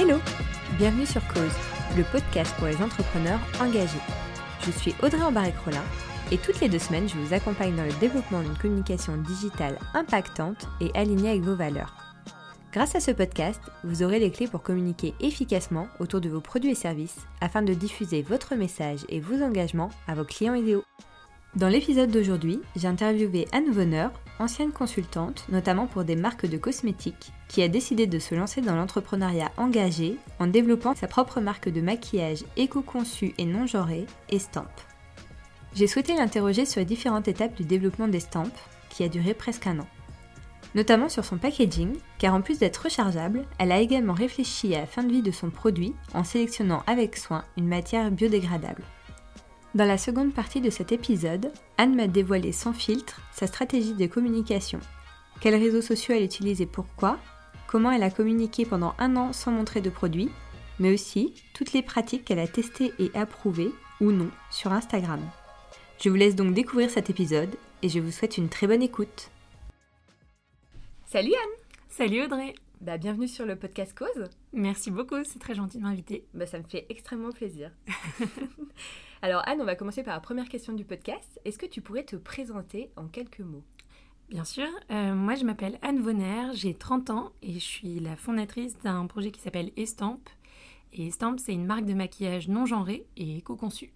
Hello Bienvenue sur Cause, le podcast pour les entrepreneurs engagés. Je suis Audrey Embarek-Rollin et toutes les deux semaines, je vous accompagne dans le développement d'une communication digitale impactante et alignée avec vos valeurs. Grâce à ce podcast, vous aurez les clés pour communiquer efficacement autour de vos produits et services afin de diffuser votre message et vos engagements à vos clients idéaux. Dans l'épisode d'aujourd'hui, j'ai interviewé Anne Vonner, ancienne consultante, notamment pour des marques de cosmétiques, qui a décidé de se lancer dans l'entrepreneuriat engagé en développant sa propre marque de maquillage éco-conçue et non genrée, Estampe. J'ai souhaité l'interroger sur les différentes étapes du développement d'Estampe, qui a duré presque un an. Notamment sur son packaging, car en plus d'être rechargeable, elle a également réfléchi à la fin de vie de son produit en sélectionnant avec soin une matière biodégradable. Dans la seconde partie de cet épisode, Anne m'a dévoilé sans filtre sa stratégie de communication. Quels réseaux sociaux elle utilise et pourquoi? Comment elle a communiqué pendant un an sans montrer de produit Mais aussi toutes les pratiques qu'elle a testées et approuvées, ou non, sur Instagram. Je vous laisse donc découvrir cet épisode et je vous souhaite une très bonne écoute. Salut Anne Salut Audrey bah, bienvenue sur le podcast Cause. Merci beaucoup, c'est très gentil de m'inviter. Bah, ça me fait extrêmement plaisir. Alors Anne, on va commencer par la première question du podcast. Est-ce que tu pourrais te présenter en quelques mots? Bien sûr, euh, moi je m'appelle Anne Vonner, j'ai 30 ans et je suis la fondatrice d'un projet qui s'appelle Estampe. Et Estampe, c'est une marque de maquillage non genrée et éco-conçue.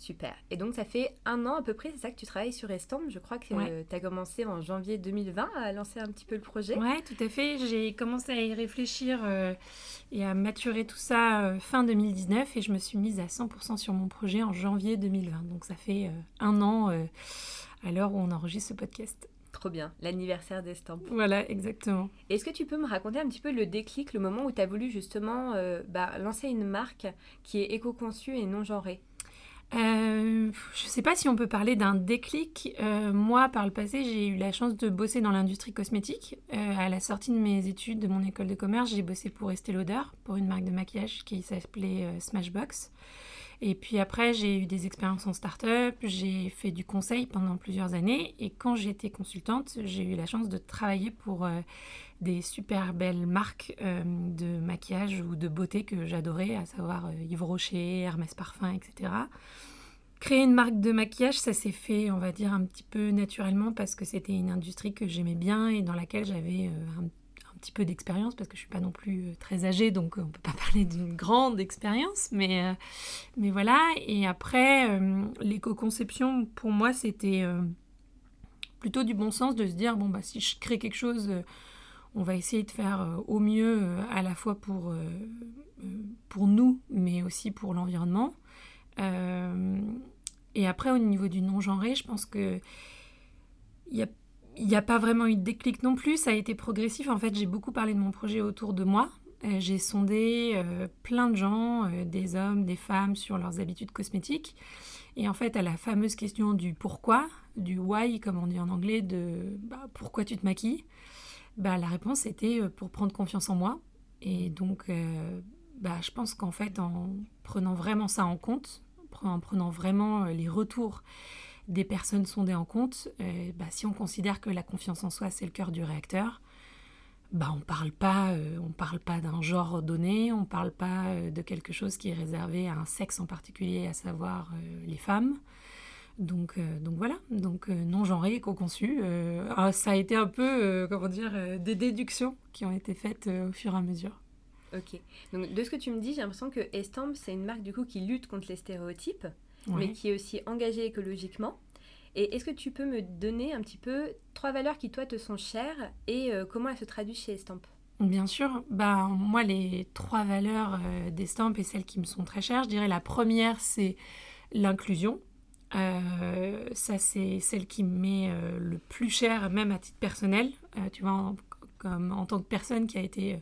Super. Et donc, ça fait un an à peu près, c'est ça que tu travailles sur Estampe. Je crois que tu as commencé en janvier 2020 à lancer un petit peu le projet. Oui, tout à fait. J'ai commencé à y réfléchir euh, et à maturer tout ça euh, fin 2019 et je me suis mise à 100% sur mon projet en janvier 2020. Donc, ça fait euh, un an à l'heure où on enregistre ce podcast. Trop bien, l'anniversaire d'Estampe. Voilà, exactement. Est-ce que tu peux me raconter un petit peu le déclic, le moment où tu as voulu justement bah, lancer une marque qui est éco-conçue et non genrée? Euh, je ne sais pas si on peut parler d'un déclic. Euh, moi, par le passé, j'ai eu la chance de bosser dans l'industrie cosmétique. Euh, à la sortie de mes études de mon école de commerce, j'ai bossé pour Estée Lauder, pour une marque de maquillage qui s'appelait Smashbox. Et puis après, j'ai eu des expériences en start-up, j'ai fait du conseil pendant plusieurs années. Et quand j'étais consultante, j'ai eu la chance de travailler pour des super belles marques de maquillage ou de beauté que j'adorais, à savoir Yves Rocher, Hermès Parfum, etc. Créer une marque de maquillage, ça s'est fait, on va dire, un petit peu naturellement parce que c'était une industrie que j'aimais bien et dans laquelle j'avais euh, un, petit peu d'expérience parce que je suis pas non plus euh, très âgée, donc on peut pas parler d'une grande expérience, mais, euh, mais voilà. Et après, l'éco-conception, pour moi, c'était plutôt du bon sens de se dire, bon, bah, si je crée quelque chose, on va essayer de faire au mieux à la fois pour, pour nous, mais aussi pour l'environnement. Euh, et après, au niveau du non-genré, je pense que il n'y a, y a pas vraiment eu de déclic non plus. Ça a été progressif. En fait, j'ai beaucoup parlé de mon projet autour de moi. Euh, j'ai sondé euh, plein de gens, des hommes, des femmes, sur leurs habitudes cosmétiques. Et en fait, à la fameuse question du pourquoi, du why, comme on dit en anglais, de bah, pourquoi tu te maquilles, bah, la réponse était pour prendre confiance en moi. Et donc, bah, je pense qu'en fait, en prenant vraiment ça en compte, en prenant vraiment euh, les retours des personnes sondées en compte, euh, bah, si on considère que la confiance en soi c'est le cœur du réacteur, bah, on parle pas, euh, parle pas d'un genre donné, on parle pas de quelque chose qui est réservé à un sexe en particulier, à savoir les femmes. Donc, donc voilà, donc non genré, co-conçu. Ah, ça a été un peu, comment dire, des déductions qui ont été faites au fur et à mesure. Ok. Donc de ce que tu me dis, j'ai l'impression que Estampe, c'est une marque du coup qui lutte contre les stéréotypes, mais qui est aussi engagée écologiquement. Et est-ce que tu peux me donner un petit peu trois valeurs qui toi te sont chères et euh, comment elles se traduisent chez Estampe Bien sûr, bah, moi les trois valeurs euh, d'Estampe et celles qui me sont très chères, je dirais la première c'est l'inclusion. Euh, ça c'est celle qui me met le plus cher même à titre personnel. tu vois, comme en tant que personne qui a été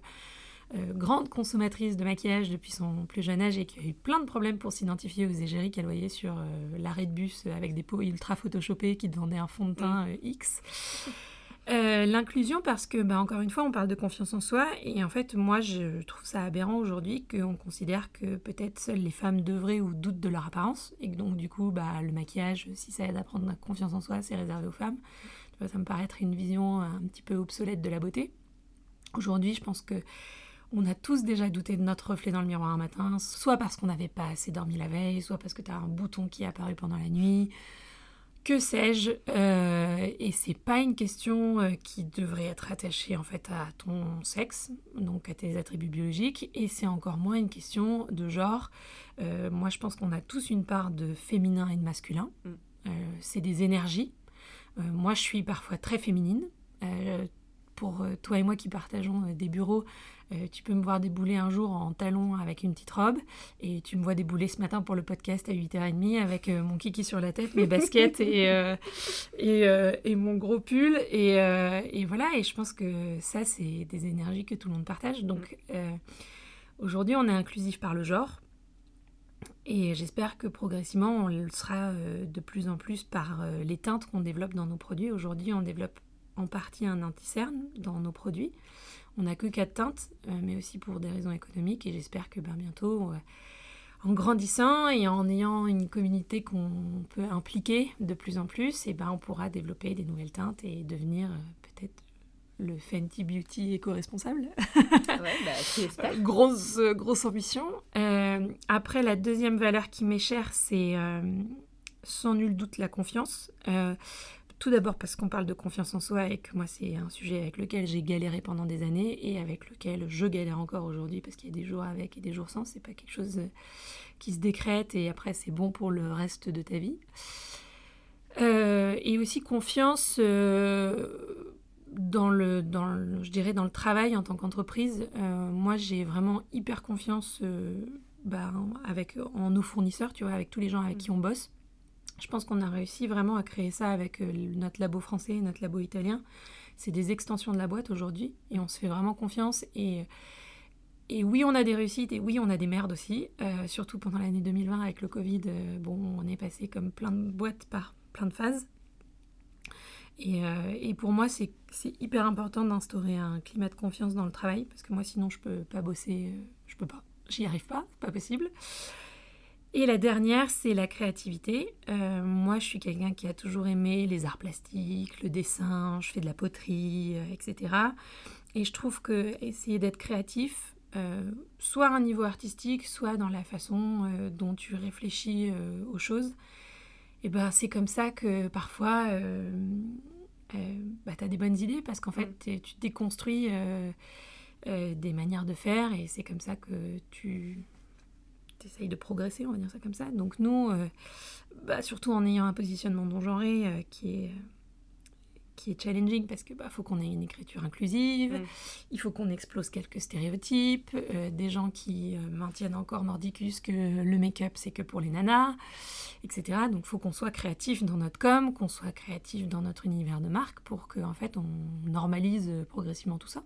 euh, grande consommatrice de maquillage depuis son plus jeune âge et qui a eu plein de problèmes pour s'identifier aux égéries qu'elle voyait sur euh, l'arrêt de bus avec des peaux ultra photoshopées qui te vendaient un fond de teint euh, X. L'inclusion parce que, bah, encore une fois, on parle de confiance en soi et en fait, moi, je trouve ça aberrant aujourd'hui qu'on considère que peut-être seules les femmes devraient ou doutent de leur apparence et que donc, du coup, bah, le maquillage, si ça aide à prendre confiance en soi, c'est réservé aux femmes. ça me paraît être une vision un petit peu obsolète de la beauté. Aujourd'hui, je pense que on a tous déjà douté de notre reflet dans le miroir un matin, soit parce qu'on n'avait pas assez dormi la veille, soit parce que tu as un bouton qui est apparu pendant la nuit, que sais-je. Euh, et c'est pas une question euh, qui devrait être attachée en fait à ton sexe, donc à tes attributs biologiques, et c'est encore moins une question de genre. Euh, moi, je pense qu'on a tous une part de féminin et de masculin. Mm. c'est des énergies. moi, je suis parfois très féminine pour toi et moi qui partageons des bureaux, euh, tu peux me voir débouler un jour en talons avec une petite robe et tu me vois débouler ce matin pour le podcast à 8h30 avec euh, mon kiki sur la tête, mes baskets et, euh, et, mon gros pull. Et, et, voilà, et je pense que ça, c'est des énergies que tout le monde partage. Donc aujourd'hui, on est inclusif par le genre. Et j'espère que progressivement, on le sera de plus en plus par les teintes qu'on développe dans nos produits. Aujourd'hui, on développe en partie un anti-cerne dans nos produits. On n'a que quatre teintes, euh, mais aussi pour des raisons économiques. Et j'espère que ben, bientôt, euh, en grandissant et en ayant une communauté qu'on peut impliquer de plus en plus, et ben, on pourra développer des nouvelles teintes et devenir euh, peut-être le Fenty Beauty éco-responsable. ouais, bah, grosse, grosse ambition. après, la deuxième valeur qui m'est chère, c'est sans nul doute la confiance. Tout d'abord parce qu'on parle de confiance en soi et que moi c'est un sujet avec lequel j'ai galéré pendant des années et avec lequel je galère encore aujourd'hui parce qu'il y a des jours avec et des jours sans. C'est pas quelque chose euh, qui se décrète et après c'est bon pour le reste de ta vie. Euh, et aussi confiance euh, dans le, dans je dirais dans le travail en tant qu'entreprise. moi j'ai vraiment hyper confiance bah, avec en nos fournisseurs, tu vois, avec tous les gens avec mm. qui on bosse. Je pense qu'on a réussi vraiment à créer ça avec euh, notre labo français notre labo italien. C'est des extensions de la boîte aujourd'hui et on se fait vraiment confiance. Et, oui, on a des réussites et oui, on a des merdes aussi. Euh, surtout pendant l'année 2020 avec le Covid, euh, bon, on est passé comme plein de boîtes par plein de phases. Et, et pour moi, c'est hyper important d'instaurer un climat de confiance dans le travail parce que moi, sinon, je peux pas bosser, je peux pas, j'y arrive pas, c'est pas possible. Et la dernière, c'est la créativité. Euh, moi, je suis quelqu'un qui a toujours aimé les arts plastiques, le dessin, je fais de la poterie, euh, etc. Et je trouve que essayer d'être créatif, euh, soit à un niveau artistique, soit dans la façon dont tu réfléchis aux choses, et eh ben, c'est comme ça que parfois bah, tu as des bonnes idées parce qu'en fait, mm. tu déconstruis des manières de faire et c'est comme ça que tu essayes de progresser, on va dire ça comme ça. Donc nous, euh, bah, surtout en ayant un positionnement non genré euh, qui est qui est challenging parce que bah, faut qu'on ait une écriture inclusive, mm. il faut qu'on explose quelques stéréotypes, euh, des gens qui maintiennent encore mordicus que le make-up c'est que pour les nanas, etc. Donc faut qu'on soit créatif dans notre com, qu'on soit créatif dans notre univers de marque pour qu'en en fait on normalise progressivement tout ça.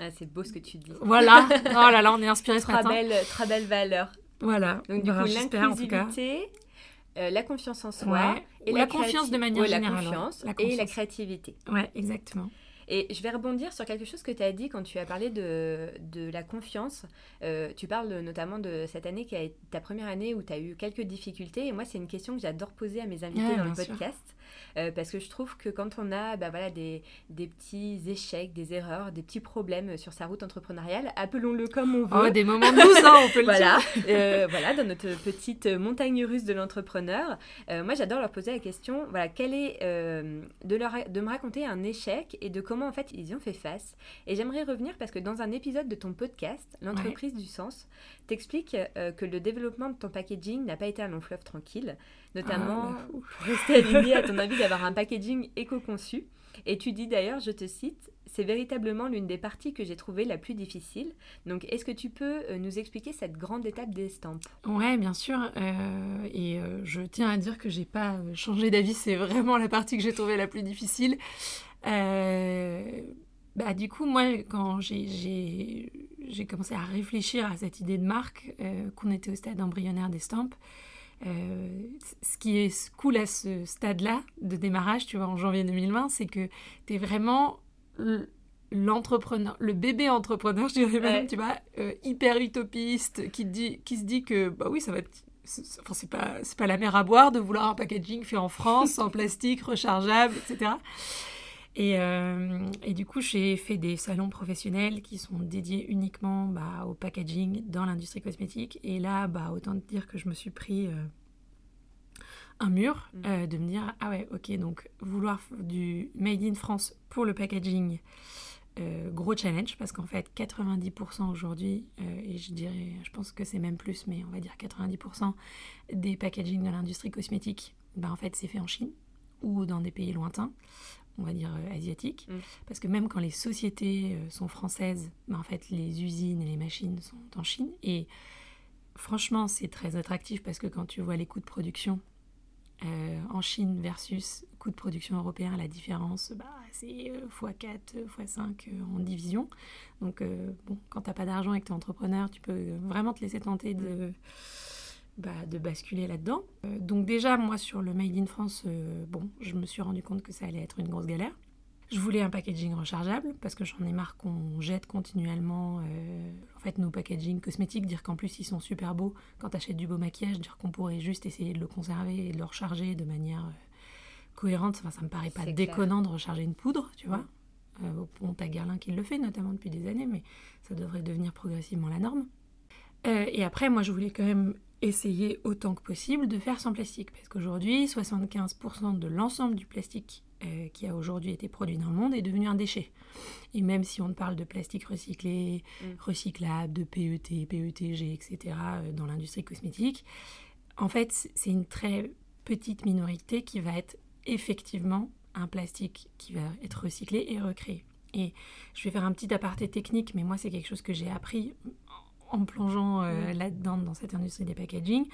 Ah, c'est beau ce que tu dis. Voilà. Oh là là, on est inspiré ce très Belle, très belle valeur. Voilà. Donc du coup, l'inclusivité, euh, la confiance en soi et la, confiance de manière générale. La confiance, et la créativité. Ouais, exactement. Et je vais rebondir sur quelque chose que tu as dit quand tu as parlé de, de la confiance. Euh, tu parles notamment de cette année qui a été ta première année où tu as eu quelques difficultés. Et moi, c'est une question que j'adore poser à mes invités dans le podcast. Euh, parce que je trouve que quand on a bah, voilà, des, des, petits échecs, des erreurs, des petits problèmes sur sa route entrepreneuriale, appelons-le comme on veut. Oh, des moments de hein, on peut le voilà. dire. Euh, voilà, dans notre petite montagne russe de l'entrepreneur. Euh, moi, j'adore leur poser la question, voilà, quel est de, leur, de me raconter un échec et de comment en fait ils y ont fait face. Et j'aimerais revenir parce que dans un épisode de ton podcast, L'entreprise du sens, t'expliques que le développement de ton packaging n'a pas été un long fleuve tranquille notamment ah, pour rester aligné à ton avis d'avoir un packaging éco-conçu. Et tu dis d'ailleurs, je te cite, c'est véritablement l'une des parties que j'ai trouvée la plus difficile. Donc, est-ce que tu peux euh, nous expliquer cette grande étape d'estampes Ouais, bien sûr. Euh, et euh, je tiens à dire que j'ai pas changé d'avis. C'est vraiment la partie que j'ai trouvée la plus difficile. bah, du coup, moi, quand j'ai commencé à réfléchir à cette idée de marque, qu'on était au stade embryonnaire d'estampes, euh, ce qui est cool à ce stade-là de démarrage, tu vois, en janvier 2020, c'est que tu es vraiment l'entrepreneur, le bébé entrepreneur, je dirais même, tu vois, euh, hyper utopiste, qui, dit, qui se dit que, bah oui, ça va être enfin c'est pas pas la mer à boire de vouloir un packaging fait en France en plastique rechargeable etc Et, et, du coup, j'ai fait des salons professionnels qui sont dédiés uniquement bah, au packaging dans l'industrie cosmétique. Et là, bah, autant te dire que je me suis pris un mur, mm. de me dire, ah ouais, ok, donc vouloir du Made in France pour le packaging, euh, gros challenge parce qu'en fait 90% aujourd'hui, euh, et je dirais, je pense que c'est même plus, mais on va dire 90% des packaging de l'industrie cosmétique, ben en fait c'est fait en Chine ou dans des pays lointains, on va dire euh, asiatiques, mm. parce que même quand les sociétés sont françaises, ben en fait les usines et les machines sont en Chine et franchement c'est très attractif parce que quand tu vois les coûts de production euh, en Chine versus coût de production européen, la différence, bah, c'est x4, euh, x5 euh, en division. Donc, bon, quand tu n'as pas d'argent et que tu es entrepreneur, tu peux vraiment te laisser tenter de, bah, de basculer là-dedans. donc, déjà, moi, sur le Made in France, bon, je me suis rendu compte que ça allait être une grosse galère. Je voulais un packaging rechargeable parce que j'en ai marre qu'on jette continuellement euh, en fait nos packaging cosmétiques, dire qu'en plus ils sont super beaux quand tu achètes du beau maquillage, dire qu'on pourrait juste essayer de le conserver et de le recharger de manière euh, cohérente. Enfin, ça me paraît pas déconnant de recharger une poudre, tu vois. Euh, bon, t'as Guerlain qui le fait notamment depuis des années, mais ça devrait devenir progressivement la norme. et après, moi je voulais quand même essayer autant que possible de faire sans plastique parce qu'aujourd'hui 75% de l'ensemble du plastique euh, qui a aujourd'hui été produit dans le monde est devenu un déchet. Et même si on parle de plastique recyclé, mm. recyclable, de PET, PETG, etc., euh, dans l'industrie cosmétique, en fait, c'est une très petite minorité qui va être effectivement un plastique qui va être recyclé et recréé. Et je vais faire un petit aparté technique, mais moi, c'est quelque chose que j'ai appris en plongeant euh, mm. là-dedans, dans cette industrie des packaging.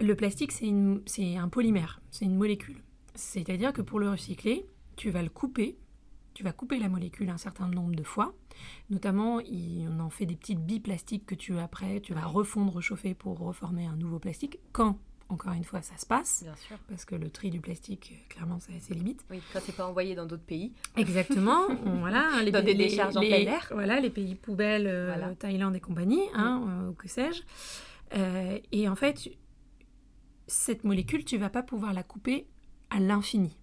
Le plastique, c'est un polymère, c'est une molécule. C'est-à-dire que pour le recycler, tu vas le couper, tu vas couper la molécule un certain nombre de fois. Notamment, on en fait des petites billes plastiques que tu après, tu vas refondre, rechauffer pour reformer un nouveau plastique. Quand encore une fois, ça se passe. Bien sûr. Parce que le tri du plastique, euh, clairement, ça a ses limites. Oui, quand c'est pas envoyé dans d'autres pays. Exactement. voilà, les, dans des décharges en plein air. Voilà, les pays poubelles, euh, Thaïlande et compagnie, hein, euh, que sais-je. et en fait, cette molécule, tu vas pas pouvoir la couper à l'infini.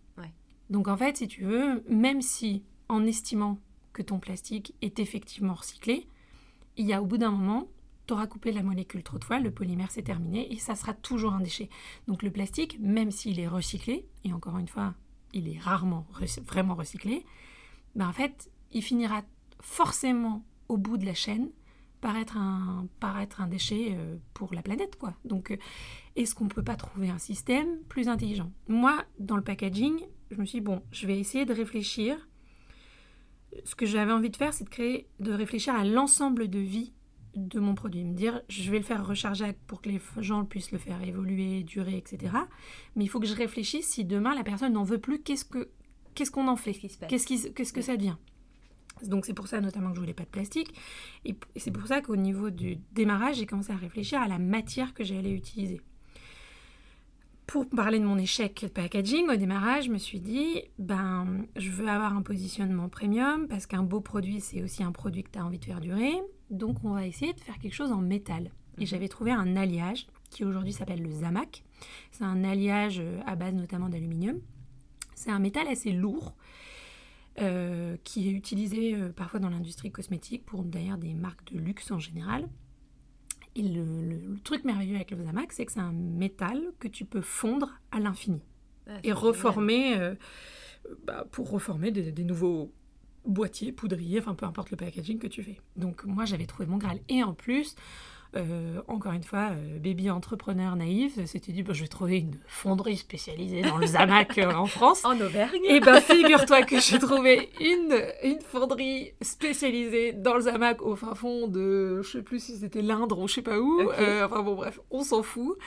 Donc en fait, si tu veux, même si en estimant que ton plastique est effectivement recyclé, il y a au bout d'un moment, tu auras coupé la molécule trop de fois, le polymère c'est terminé et ça sera toujours un déchet. Donc le plastique, même s'il est recyclé, et encore une fois, il est rarement vraiment recyclé, ben en fait, il finira forcément au bout de la chaîne paraître un, un déchet euh, pour la planète. quoi. Donc, euh, est-ce qu'on ne peut pas trouver un système plus intelligent? Moi, dans le packaging, je me suis dit, bon, je vais essayer de réfléchir. Ce que j'avais envie de faire, c'est de créer, de réfléchir à l'ensemble de vie de mon produit. Me dire, je vais le faire recharger pour que les gens puissent le faire évoluer, durer, etc. Mais il faut que je réfléchisse si demain la personne n'en veut plus, qu'est-ce que qu'est-ce qu'on en fait Qu'est-ce qu'est-ce que ça devient donc c'est pour ça notamment que je voulais pas de plastique. Et c'est pour ça qu'au niveau du démarrage, j'ai commencé à réfléchir à la matière que j'allais utiliser. Pour parler de mon échec de packaging, au démarrage, je me suis dit, ben, je veux avoir un positionnement premium parce qu'un beau produit, c'est aussi un produit que tu as envie de faire durer. Donc on va essayer de faire quelque chose en métal. Et mhm. j'avais trouvé un alliage qui aujourd'hui s'appelle le Zamac. C'est un alliage euh, à base notamment d'aluminium. C'est un métal assez lourd euh, qui est utilisé euh, parfois dans l'industrie cosmétique pour d'ailleurs des marques de luxe en général. Et le, truc merveilleux avec le Zamac, c'est que c'est un métal que tu peux fondre à l'infini ah, et reformer euh, bah, pour reformer des, nouveaux boîtiers, poudriers, enfin peu importe le packaging que tu fais. Donc moi j'avais trouvé mon Graal. Et en plus, euh, encore une fois, euh, baby entrepreneur naïf, s'était dit, bah, je vais trouver une fonderie spécialisée dans le Zamac euh, en France. En Auvergne. Et ben figure-toi que j'ai trouvé une, une fonderie spécialisée dans le Zamac au fin fond de, je sais plus si c'était l'Indre ou je sais pas où. enfin bon, bref, on s'en fout.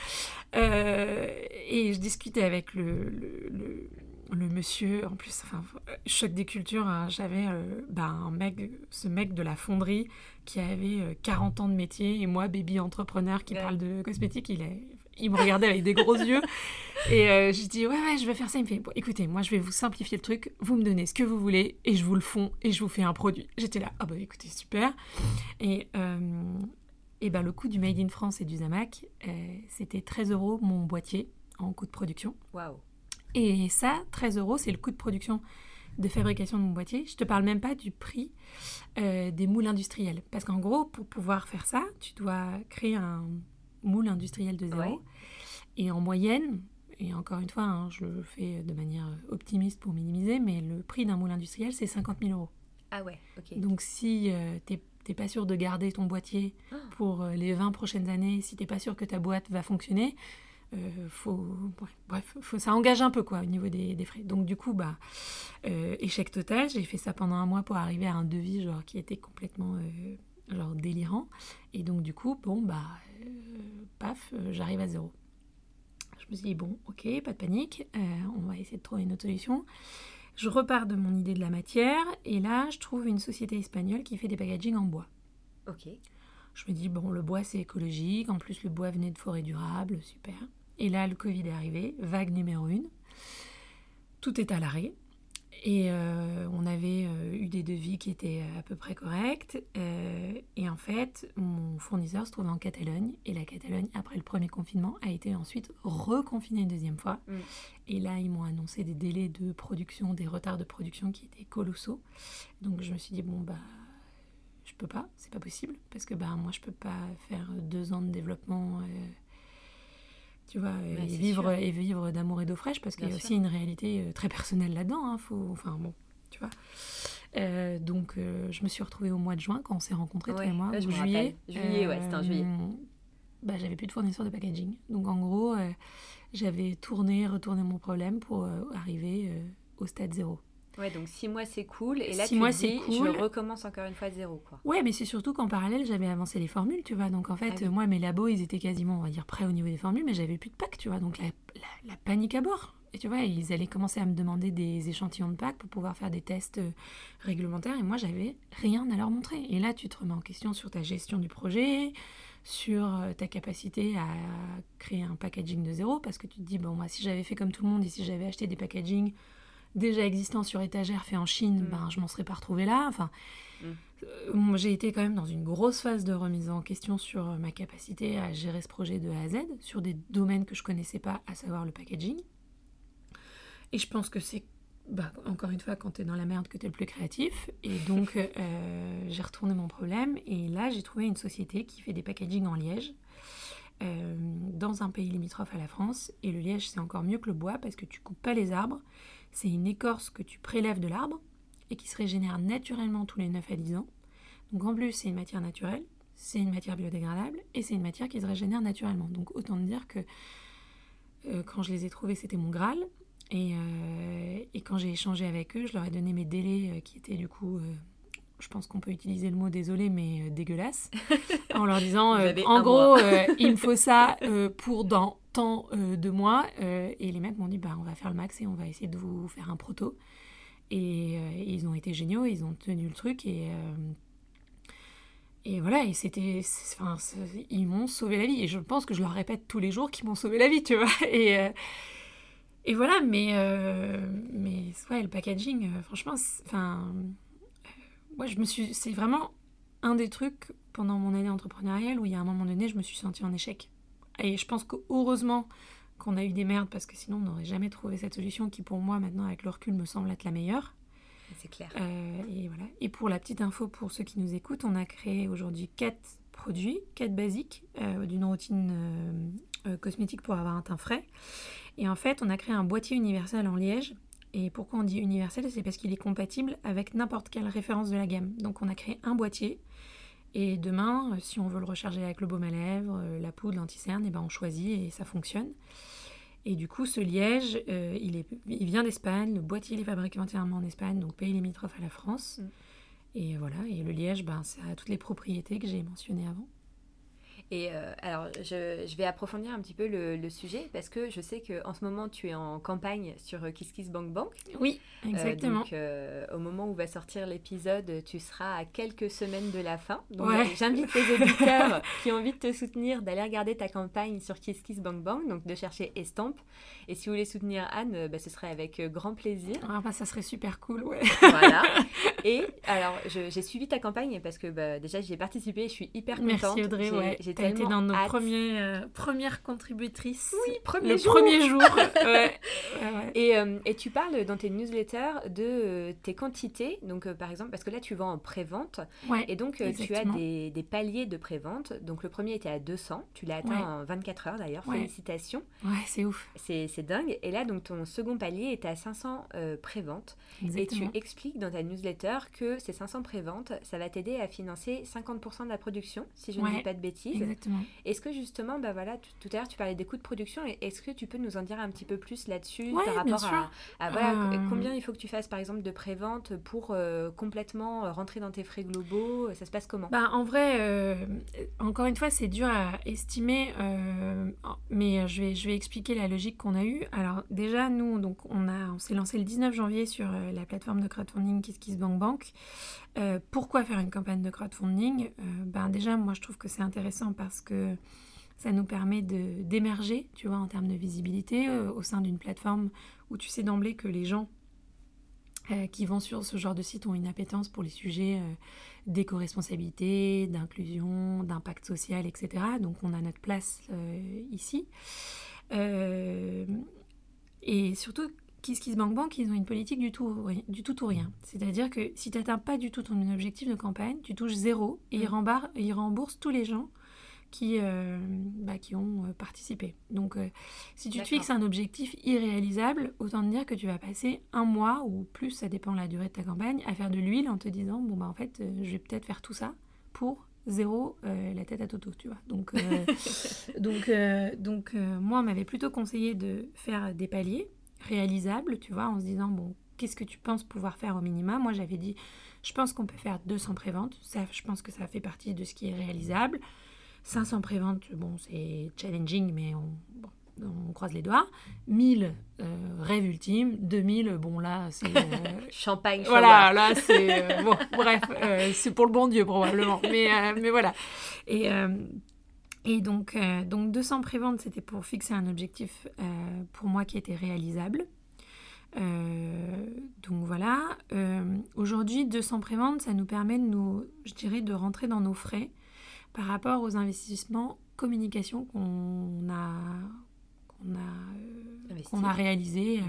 et je discutais avec le, le, le monsieur, en plus, enfin, choc des cultures, hein, j'avais ben, un mec, ce mec de la fonderie qui avait 40 euh, ans de métier et moi, baby entrepreneur qui parle de cosmétiques, il, est, il me regardait avec des gros yeux. Et euh, je dis, ouais, ouais, je vais faire ça. Il me fait, écoutez, moi, je vais vous simplifier le truc. Vous me donnez ce que vous voulez et je vous le fonds et je vous fais un produit. J'étais là, ah bah écoutez, super. Et, euh, et ben, le coût du Made in France et du Zamac, c'était 13 euros mon boîtier en coût de production. Waouh. Et ça, 13 euros, c'est le coût de production de fabrication de mon boîtier. Je te parle même pas du prix euh, des moules industriels. Parce qu'en gros, pour pouvoir faire ça, tu dois créer un moule industriel de zéro. Et en moyenne, et encore une fois, hein, je le fais de manière optimiste pour minimiser, mais le prix d'un moule industriel, c'est 50 000 euros. Ah ouais, ok. Donc si euh, tu n'es pas sûr de garder ton boîtier Ah. pour euh, les 20 prochaines années, si tu n'es pas sûr que ta boîte va fonctionner, euh, faut, bref, faut, ça engage un peu quoi au niveau des, des frais. Donc du coup, bah, euh, échec total. J'ai fait ça pendant un mois pour arriver à un devis genre qui était complètement euh, genre délirant. Et donc du coup, bon bah, paf, j'arrive à zéro. Je me suis dit bon, ok, pas de panique, on va essayer de trouver une autre solution. Je repars de mon idée de la matière et là, je trouve une société espagnole qui fait des packaging en bois. Ok. Je me dis, bon, le bois c'est écologique, en plus le bois venait de forêt durable, super. Et là, le Covid est arrivé, vague numéro une. Tout est à l'arrêt. Et euh, on avait euh, eu des devis qui étaient à peu près corrects. Euh, et en fait, mon fournisseur se trouvait en Catalogne. Et la Catalogne, après le premier confinement, a été ensuite reconfinée une deuxième fois. Mm. Et là, ils m'ont annoncé des délais de production, des retards de production qui étaient colossaux. Donc je me suis dit, bon, bah, je peux pas, c'est pas possible. Parce que bah, moi, je peux pas faire deux ans de développement. Tu vois, et, c'est vivre, sûr. et vivre d'amour et d'eau fraîche, parce qu'il y a aussi une réalité euh, très personnelle là-dedans. hein, faut, enfin bon, tu vois. Euh, donc, euh, je me suis retrouvée au mois de juin quand on s'est rencontrés, toi Ouais, et moi, ouais, je juillet. Juillet, ouais, c'était en juillet. Bah, j'avais plus de fournisseur de packaging. Donc, en gros, j'avais tourné, retourné mon problème pour arriver au stade zéro. Ouais, donc six mois c'est cool. Et là, Six tu mois, c'est cool. je recommence encore une fois de zéro, quoi. Ouais, mais c'est surtout qu'en parallèle, j'avais avancé les formules, tu vois. Donc en fait, Ah oui. moi, mes labos, ils étaient quasiment, on va dire, prêts au niveau des formules, mais j'avais plus de pack, tu vois. Donc la, la- la panique à bord. Et tu vois, ils allaient commencer à me demander des échantillons de pack pour pouvoir faire des tests euh, réglementaires. Et moi, j'avais rien à leur montrer. Et là, tu te remets en question sur ta gestion du projet, sur euh, ta capacité à créer un packaging de zéro, parce que tu te dis, bon, moi, si j'avais fait comme tout le monde et si j'avais acheté des packaging déjà existants sur étagère faits en Chine, Mm. ben, je m'en serais pas retrouvée là. Enfin, Mm. euh, j'ai été quand même dans une grosse phase de remise en question sur euh, ma capacité à gérer ce projet de A à Z, sur des domaines que je connaissais pas, à savoir le packaging. Et je pense que c'est, bah, encore une fois, quand tu es dans la merde que tu es le plus créatif. Et donc, euh, j'ai retourné mon problème. Et là, j'ai trouvé une société qui fait des packaging en liège. euh, dans un pays limitrophe à la France. Et le liège, c'est encore mieux que le bois parce que tu coupes pas les arbres. C'est une écorce que tu prélèves de l'arbre et qui se régénère naturellement tous les 9 à 10 ans. Donc en plus, c'est une matière naturelle, c'est une matière biodégradable et c'est une matière qui se régénère naturellement. Donc autant dire que euh, quand je les ai trouvés, c'était mon Graal. Et, euh, et quand j'ai échangé avec eux, je leur ai donné mes délais euh, qui étaient du coup, je pense qu'on peut utiliser le mot désolé, mais dégueulasse, en leur disant, euh, en gros, euh, il me faut ça euh, pour dans tant euh, de mois. Euh, et les mecs m'ont dit, bah, on va faire le max et on va essayer de vous faire un proto. Et euh, ils ont été géniaux, ils ont tenu le truc et, et voilà, et c'était, enfin, ils m'ont sauvé la vie. Et je pense que je leur répète tous les jours qu'ils m'ont sauvé la vie, tu vois. Et, et voilà, mais, mais ouais, le packaging, franchement, enfin, ouais, je me suis, c'est vraiment un des trucs pendant mon année entrepreneuriale où il y a un moment donné, je me suis sentie en échec. Et je pense que heureusement qu'on a eu des merdes parce que sinon on n'aurait jamais trouvé cette solution qui pour moi maintenant avec le recul me semble être la meilleure. C'est clair. Euh, et voilà. Et pour la petite info pour ceux qui nous écoutent, on a créé aujourd'hui quatre produits, quatre basiques euh, d'une routine euh, cosmétique pour avoir un teint frais. Et en fait, on a créé un boîtier universel en liège. Et pourquoi on dit universel? C'est parce qu'il est compatible avec n'importe quelle référence de la gamme. Donc on a créé un boîtier. Et demain, euh, si on veut le recharger avec le baume à lèvres, euh, la poudre, l'anti-cerne, et ben on choisit et ça fonctionne. Et du coup, ce liège, euh, il, est, il vient d'Espagne. Le boîtier il est fabriqué entièrement en Espagne, donc pays limitrophe à la France. Mm. Et voilà, et le liège, ben, ça a toutes les propriétés que j'ai mentionnées avant. Et euh, alors, je, je vais approfondir un petit peu le, le sujet parce que je sais qu'en ce moment, tu es en campagne sur euh, Kiss Kiss Bank Bank. Oui, Euh, exactement. donc, euh, au moment où va sortir l'épisode, tu seras à quelques semaines de la fin. Donc, Ouais. j'invite les auditeurs qui ont envie de te soutenir d'aller regarder ta campagne sur Kiss Kiss Bank Bank, donc de chercher Estampe. Et si vous voulez soutenir Anne, bah, ce serait avec grand plaisir. Ah, bah, ça serait super cool, ouais. voilà. Et alors, j'ai suivi ta campagne parce que bah, déjà, j'y ai participé. Je suis hyper Merci, contente. Audrey, J'ai- ouais. J'ai tu as été dans nos premiers, premières contributrices. Oui, premier le jour. premier jour. ouais. Et, et, tu parles dans tes newsletters de tes quantités. Donc, par exemple, parce que là, tu vends en pré-vente. et donc, tu as des, des paliers de pré-vente. Donc, le premier était à 200. Tu l'as atteint en 24 heures d'ailleurs. Félicitations. Ouais, c'est ouf. C'est dingue. Et là, donc, ton second palier est à 500 pré-vente. Et tu expliques dans ta newsletter que ces 500 pré-ventes, ça va t'aider à financer 50% de la production, si je ne dis pas de bêtises. Exactement. Est-ce que justement, bah voilà, tout à l'heure tu parlais des coûts de production, est-ce que tu peux nous en dire un petit peu plus là-dessus par rapport à, voilà, euh. combien il faut que tu fasses par exemple de pré-vente pour euh, complètement euh, rentrer dans tes frais globaux Ça se passe comment? Bah, En vrai, encore une fois, c'est dur à estimer, mais je vais, je vais expliquer la logique qu'on a eue. Alors déjà, nous, donc, on, a, on s'est lancé le 19 janvier sur la plateforme de crowdfunding KissKissBankBank. Euh, pourquoi faire une campagne de crowdfunding euh, ben Déjà, moi, je trouve que c'est intéressant parce que ça nous permet d'émerger, tu vois, en termes de visibilité euh, au sein d'une plateforme où tu sais d'emblée que les gens qui vont sur ce genre de site ont une appétence pour les sujets d'éco-responsabilité, d'inclusion, d'impact social, etc. Donc on a notre place ici. et surtout, KissKissBankBank, ils ont une politique du tout, du tout ou rien. C'est-à-dire que si tu n'atteins pas du tout ton objectif de campagne, tu touches zéro et ils, mm. remboursent tous les gens qui, euh, bah, qui ont euh, participé. Donc, euh, si tu te fixes un objectif irréalisable, autant te dire que tu vas passer un mois ou plus, ça dépend de la durée de ta campagne, à faire de l'huile en te disant bon, bah en fait, je vais peut-être faire tout ça pour zéro la tête à Toto, tu vois. Donc, donc, donc moi, on m'avait plutôt conseillé de faire des paliers réalisable, tu vois, en se disant, bon, qu'est-ce que tu penses pouvoir faire au minimum Moi, j'avais dit, je pense qu'on peut faire 200 préventes. Ça, je pense que ça fait partie de ce qui est réalisable. 500 préventes, bon, c'est challenging, mais on, on croise les doigts. 1000 euh, rêve ultime. 2000, bon, là, c'est. Euh, Champagne, Voilà, là, c'est. Euh, bon, bref, c'est pour le bon Dieu, probablement. Mais, mais voilà. Et. Et donc, euh, donc 200 préventes, c'était pour fixer un objectif euh, pour moi qui était réalisable. Euh, donc voilà. Aujourd'hui, 200 préventes, ça nous permet de nous, je dirais, de rentrer dans nos frais par rapport aux investissements communication qu'on a, qu'on a, qu'on a réalisé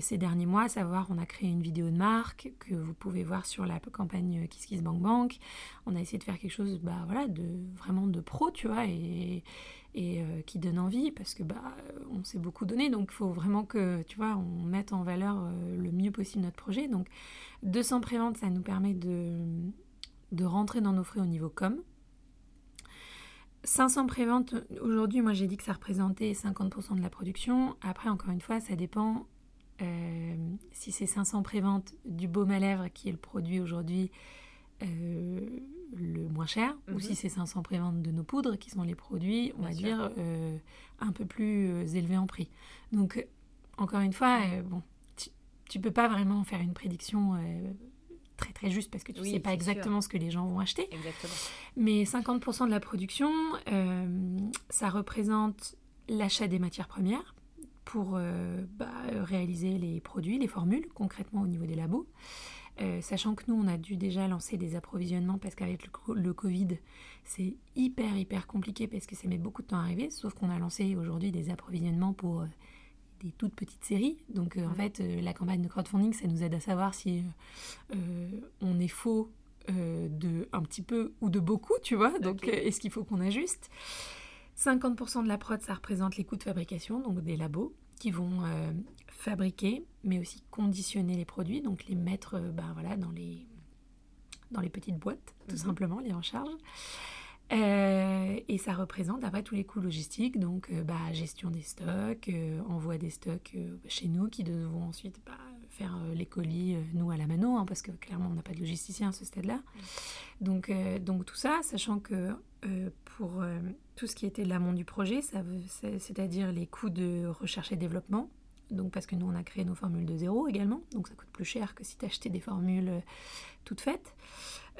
ces derniers mois, à savoir on a créé une vidéo de marque que vous pouvez voir sur la campagne KissKissBankBank. On a essayé de faire quelque chose bah, voilà, de, vraiment de pro, tu vois, et, et qui donne envie parce que bah, on s'est beaucoup donné, donc il faut vraiment que tu vois, on mette en valeur le mieux possible notre projet. Donc 200 préventes, ça nous permet de, de rentrer dans nos frais au niveau com. 500 préventes, aujourd'hui, moi j'ai dit que ça représentait 50% de la production. Après, encore une fois, ça dépend euh, si c'est 500 préventes du baume à lèvres qui est le produit aujourd'hui euh, le moins cher, ou si mhm. c'est 500 préventes de nos poudres qui sont les produits, on va dire, euh, un peu plus élevés en prix. Donc, encore une fois, bon, tu, ne peux pas vraiment faire une prédiction très très juste parce que tu ne sais pas exactement ce que les gens vont acheter. Exactement. Mais 50% de la production, euh, ça représente l'achat des matières premières pour euh, bah, réaliser les produits, les formules, concrètement au niveau des labos. Euh, sachant que nous, on a dû déjà lancer des approvisionnements parce qu'avec le, le, Covid, c'est hyper, hyper compliqué parce que ça met beaucoup de temps à arriver. Sauf qu'on a lancé aujourd'hui des approvisionnements pour des toutes petites séries. Donc euh, en fait, euh, la campagne de crowdfunding, ça nous aide à savoir si euh, on est faux de un petit peu ou de beaucoup, tu vois. Donc est-ce qu'il faut qu'on ajuste? 50% de la prod, ça représente les coûts de fabrication, donc des labos qui vont fabriquer, mais aussi conditionner les produits, donc les mettre ben, voilà, dans, les, dans les petites boîtes, tout mhm. simplement, les en charge. Euh, et ça représente après tous les coûts logistiques, donc euh, bah, gestion des stocks, euh, envoi des stocks chez nous qui devront ensuite bah, faire les colis, nous à la mano, hein, parce que clairement on n'a pas de logisticien à ce stade-là. Donc, donc tout ça, sachant que pour tout ce qui était l'amont du projet, c'est-à-dire les coûts de recherche et développement, donc parce que nous on a créé nos formules de zéro également, donc ça coûte plus cher que si tu achetais des formules toutes faites.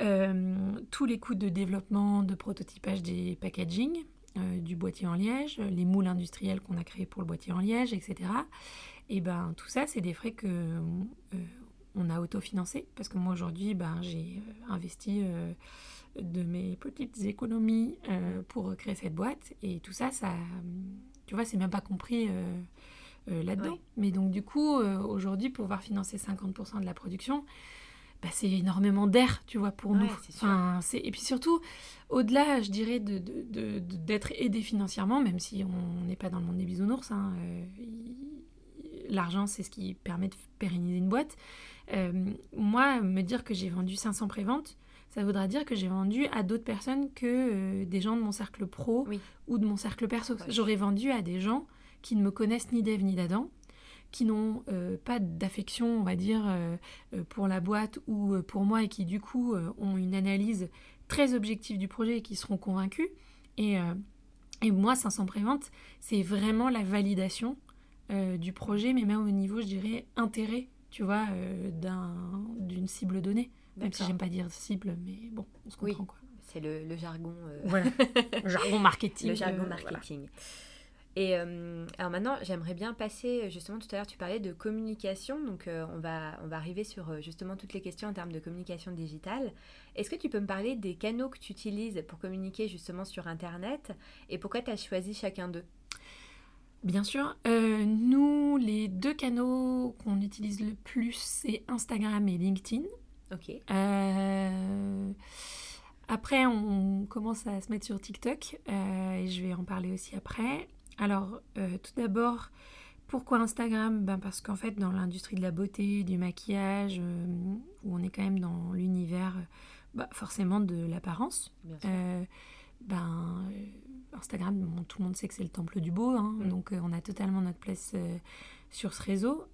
Euh, tous les coûts de développement, de prototypage des packaging, euh, du boîtier en liège, les moules industriels qu'on a créés pour le boîtier en liège, etc. Et ben tout ça, c'est des frais que euh, on a autofinancé parce que moi aujourd'hui, ben j'ai investi de mes petites économies pour créer cette boîte. Et tout ça, ça, tu vois, c'est même pas compris là-dedans. Mais donc, du coup, aujourd'hui, pouvoir financer 50% de la production, bah, c'est énormément d'air, tu vois, pour nous. Enfin, et puis surtout, au-delà, je dirais, d'être de, de, aidé financièrement, même si on n'est pas dans le monde des bisounours, hein, euh, l'argent, c'est ce qui permet de pérenniser une boîte. Euh, moi, me dire que j'ai vendu 500 préventes, ça voudra dire que j'ai vendu à d'autres personnes que euh, des gens de mon cercle pro ou de mon cercle perso. J'aurais vendu à des gens qui ne me connaissent ni d'Ève ni d'Adam, qui n'ont euh, pas d'affection, on va dire, euh, euh, pour la boîte ou pour moi et qui du coup ont une analyse très objective du projet et qui seront convaincus. Et, et moi, 500 préventes, c'est vraiment la validation du projet, mais même au niveau, je dirais, intérêt, tu vois, d'une cible donnée. Même si j'aime pas dire cible, mais bon, on se comprend quoi. C'est le, jargon. Voilà. le jargon marketing. Le jargon marketing. Et euh, alors maintenant, j'aimerais bien passer, justement, tout à l'heure, tu parlais de communication, donc euh, on, va, on va arriver sur euh, justement toutes les questions en termes de communication digitale. Est-ce que tu peux me parler des canaux que tu utilises pour communiquer justement sur Internet et pourquoi tu as choisi chacun d'eux? Bien sûr, nous, les deux canaux qu'on utilise le plus, c'est Instagram et LinkedIn. Ok. Après, on commence à se mettre sur TikTok et je vais en parler aussi après. Alors, euh, tout d'abord, pourquoi Instagram? Ben Parce qu'en fait, dans l'industrie de la beauté, du maquillage, euh, où on est quand même dans l'univers bah, forcément de l'apparence, euh, ben, Instagram, tout le monde sait que c'est le temple du beau, hein. mm. donc on a totalement notre place sur ce réseau.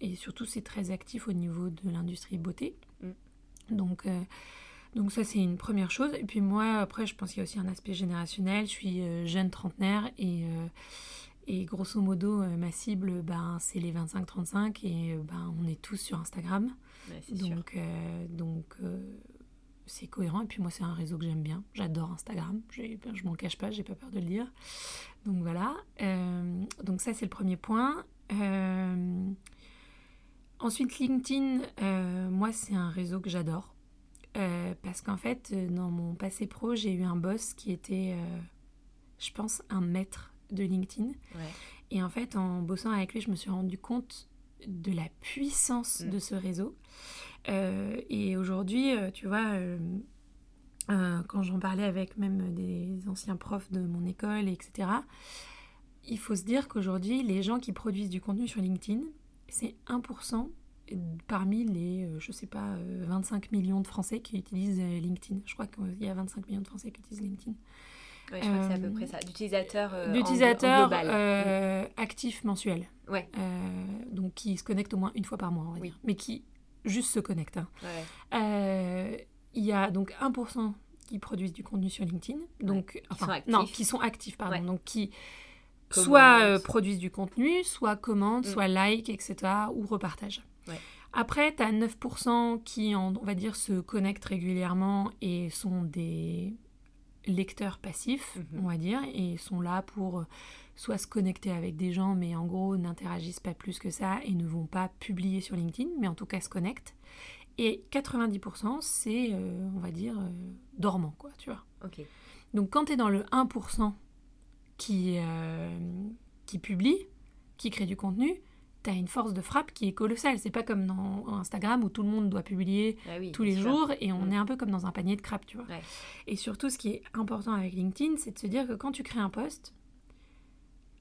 et surtout, c'est très actif au niveau de l'industrie beauté. Mm. Donc, donc ça, c'est une première chose. Et puis moi, après, je pense qu'il y a aussi un aspect générationnel. Je suis euh, jeune trentenaire et, euh, et grosso modo, euh, ma cible, ben, c'est les 25-35 et ben, on est tous sur Instagram. donc donc c'est cohérent. Et puis moi, c'est un réseau que j'aime bien. J'adore Instagram. Je m'en cache pas, j'ai pas peur de le dire. Donc voilà. donc ça, c'est le premier point. ensuite, LinkedIn, moi, c'est un réseau que j'adore. Euh, parce qu'en fait, euh, dans mon passé pro, j'ai eu un boss qui était, euh, je pense, un maître de LinkedIn. Et en fait, en bossant avec lui, je me suis rendu compte de la puissance mm. de ce réseau. et aujourd'hui, tu vois, quand j'en parlais avec même des anciens profs de mon école, etc., il faut se dire qu'aujourd'hui, les gens qui produisent du contenu sur LinkedIn, c'est 1% parmi les, euh, je sais pas, 25 euh, millions de Français qui utilisent euh, LinkedIn. Je crois qu'il y a 25 millions de Français qui utilisent LinkedIn. Oui, je crois que c'est à peu près ça. D'utilisateurs D'utilisateurs actifs mensuels. Ouais. donc qui se connectent au moins une fois par mois, on va dire. Mais qui juste se connectent. Hein. Il y a donc 1% qui produisent du contenu sur LinkedIn. Donc, enfin, non, qui sont actifs, pardon. Donc qui soit produisent du contenu, soit commentent, mm. soit like, etc. ou repartagent. Après, tu as 9% qui, on va dire, se connectent régulièrement et sont des lecteurs passifs, mhm. on va dire, et sont là pour euh, soit se connecter avec des gens, mais en gros n'interagissent pas plus que ça et ne vont pas publier sur LinkedIn, mais en tout cas se connectent. Et 90%, c'est, euh, on va dire, euh, dormant, quoi, tu vois. Ok. Donc quand tu es dans le 1% qui, qui publie, qui crée du contenu, une force de frappe qui est colossale. C'est pas comme dans Instagram où tout le monde doit publier ah tous les jours et on mm. est un peu comme dans un panier de crap, tu vois. Et surtout, ce qui est important avec LinkedIn, c'est de se dire que quand tu crées un post,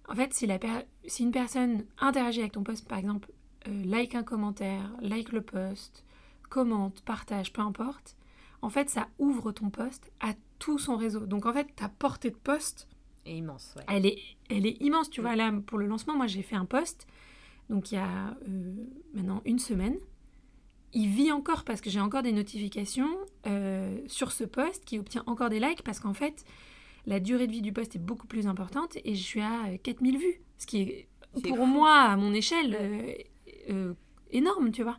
en fait, si, la si une personne interagit avec ton post, par exemple, euh, like un commentaire, like le post, commente, partage, peu importe, en fait, ça ouvre ton post à tout son réseau. Donc, en fait, ta portée de post, est immense. Elle, est, elle est immense. Tu mm. vois, là, pour le lancement, moi, j'ai fait un post donc il y a euh, maintenant une semaine. Il vit encore parce que j'ai encore des notifications euh, sur ce post qui obtient encore des likes parce qu'en fait, la durée de vie du post est beaucoup plus importante et je suis à 4000 vues, ce qui est, pour moi, à mon échelle, euh, énorme, tu vois.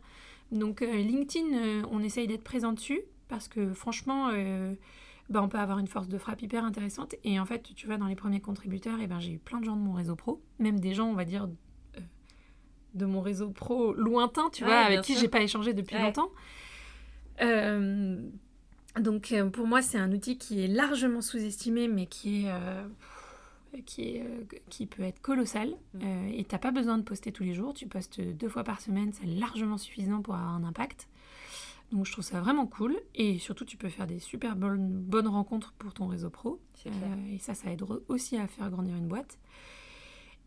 Donc LinkedIn, on essaye d'être présent dessus parce que franchement, bah, on peut avoir une force de frappe hyper intéressante. Et en fait, tu vois, dans les premiers contributeurs, eh ben, j'ai eu plein de gens de mon réseau pro, même des gens, on va dire, de mon réseau pro lointain, tu vois, avec qui j'ai pas échangé depuis longtemps. Euh, Donc euh, pour moi, c'est un outil qui est largement sous-estimé, mais qui est... euh, qui, est, qui peut être colossal Mm. Euh, et t'as pas besoin de poster tous les jours, tu postes deux fois par semaine, c'est largement suffisant pour avoir un impact. Donc je trouve ça vraiment cool et surtout tu peux faire des super bonnes, bonnes rencontres pour ton réseau pro. Euh, et ça ça aide aussi à faire grandir une boîte.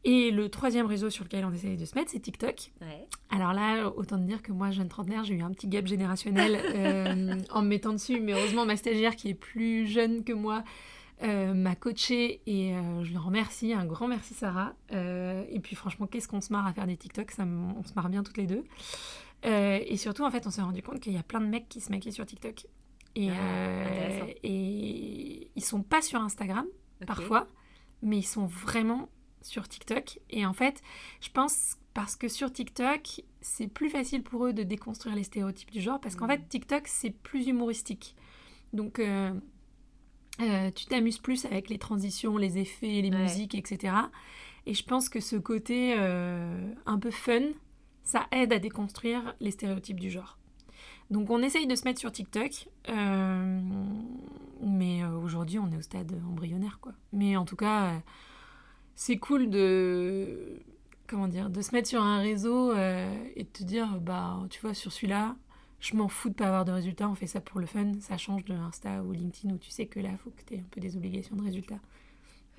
Et le troisième réseau sur lequel on essaye de se mettre c'est TikTok. Ouais. Alors là, autant te dire que moi, jeune trentenaire, j'ai eu un petit gap générationnel euh, en me mettant dessus. Mais heureusement, ma stagiaire, qui est plus jeune que moi, euh, m'a coachée et euh, je lui remercie. Un grand merci, Sarah. Et puis, franchement, qu'est-ce qu'on se marre à faire des TikTok ça, On se marre bien toutes les deux. Et surtout, en fait, on s'est rendu compte qu'il y a plein de mecs qui se maquillent sur TikTok. Et, Ah, et ils sont pas sur Instagram parfois, mais ils sont vraiment sur TikTok. Et en fait, je pense parce que sur TikTok, c'est plus facile pour eux de déconstruire les stéréotypes du genre, parce qu'en Mm. fait, TikTok, c'est plus humoristique. Donc, euh, euh, tu t'amuses plus avec les transitions, les effets, les Ouais. musiques, etc. Et je pense que ce côté euh, un peu fun, ça aide à déconstruire les stéréotypes du genre. Donc on essaye de se mettre sur TikTok, mais aujourd'hui on est au stade embryonnaire quoi. Mais en tout cas, c'est cool de comment dire, de se mettre sur un réseau euh, et de te dire bah tu vois sur celui-là, je m'en fous de pas avoir de résultats, on fait ça pour le fun, ça change de Insta ou LinkedIn où tu sais que là faut que tu aies un peu des obligations de résultats.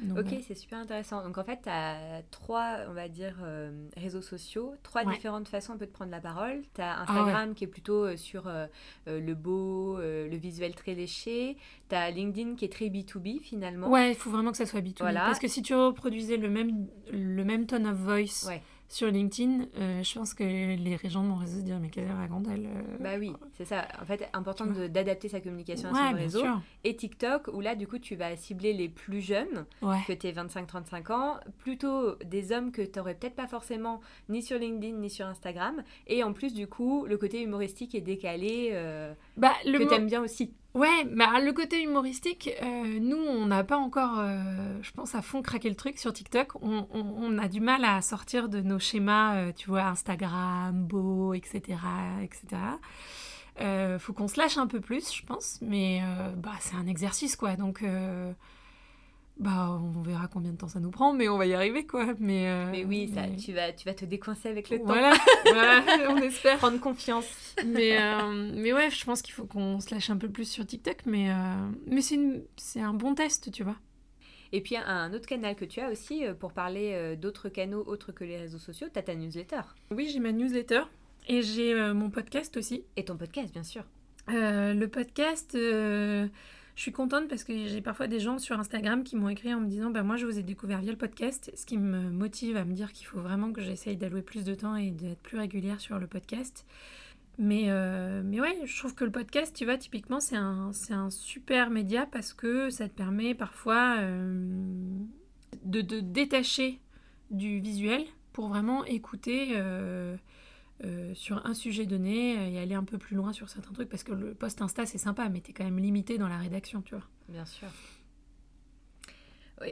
Donc, Ok, c'est super intéressant. Donc en fait, tu as trois, on va dire, euh, réseaux sociaux, trois Ouais. différentes façons un peu de prendre la parole. Tu as Ah Instagram qui est plutôt euh, sur euh, le beau, le visuel très léché. Tu as LinkedIn qui est très B2B finalement. Ouais, il faut vraiment que ça soit B2B. Voilà. Parce que si tu reproduisais le même, le même tone of voice Ouais. Sur LinkedIn, euh, je pense que les gens de mon réseau se dire mais qu'elle raconte elle euh, Bah oui, c'est ça. En fait, important d'adapter sa communication à Ouais, son réseau. sûr. Et TikTok, où là, du coup, tu vas cibler les plus jeunes, Ouais. que tu 25-35 ans, plutôt des hommes que tu n'aurais peut-être pas forcément ni sur LinkedIn ni sur Instagram. Et en plus, du coup, le côté humoristique et décalé euh, Bah, le que mo- tu aimes bien aussi. Ouais, bah, le côté humoristique, euh, nous, on n'a pas encore, euh, je pense, à fond craqué le truc sur TikTok. On, on- on a du mal à sortir de nos schémas, euh, tu vois, Instagram, beau, etc. etc. Faut qu'on se lâche un peu plus, je pense, mais bah, c'est un exercice, quoi. Donc, bah, on verra combien de temps ça nous prend, mais on va y arriver, quoi. Mais, euh, Mais oui, ça, mais- tu, vas, tu vas te décoincer avec le temps. Voilà, voilà, on espère. Prendre confiance. mais, euh, mais ouais, je pense qu'il faut qu'on se lâche un peu plus sur TikTok, mais, euh, mais c'est, c'est un bon test, tu vois. Et puis, un, autre canal que tu as aussi pour parler d'autres canaux autres que les réseaux sociaux, tu as ta newsletter. Oui, j'ai ma newsletter et j'ai mon podcast aussi. Et ton podcast, bien sûr. Le podcast, je suis contente parce que j'ai parfois des gens sur Instagram qui m'ont écrit en me disant bah, Moi, je vous ai découvert via le podcast, ce qui me motive à me dire qu'il faut vraiment que j'essaye d'allouer plus de temps et d'être plus régulière sur le podcast. Mais, euh, mais ouais, je trouve que le podcast, tu vois, typiquement, c'est un, un super média parce que ça te permet parfois euh, de te détacher du visuel pour vraiment écouter euh, euh, sur un sujet donné euh, et aller un peu plus loin sur certains trucs parce que le post Insta c'est sympa mais t'es quand même limité dans la rédaction tu vois. Bien sûr.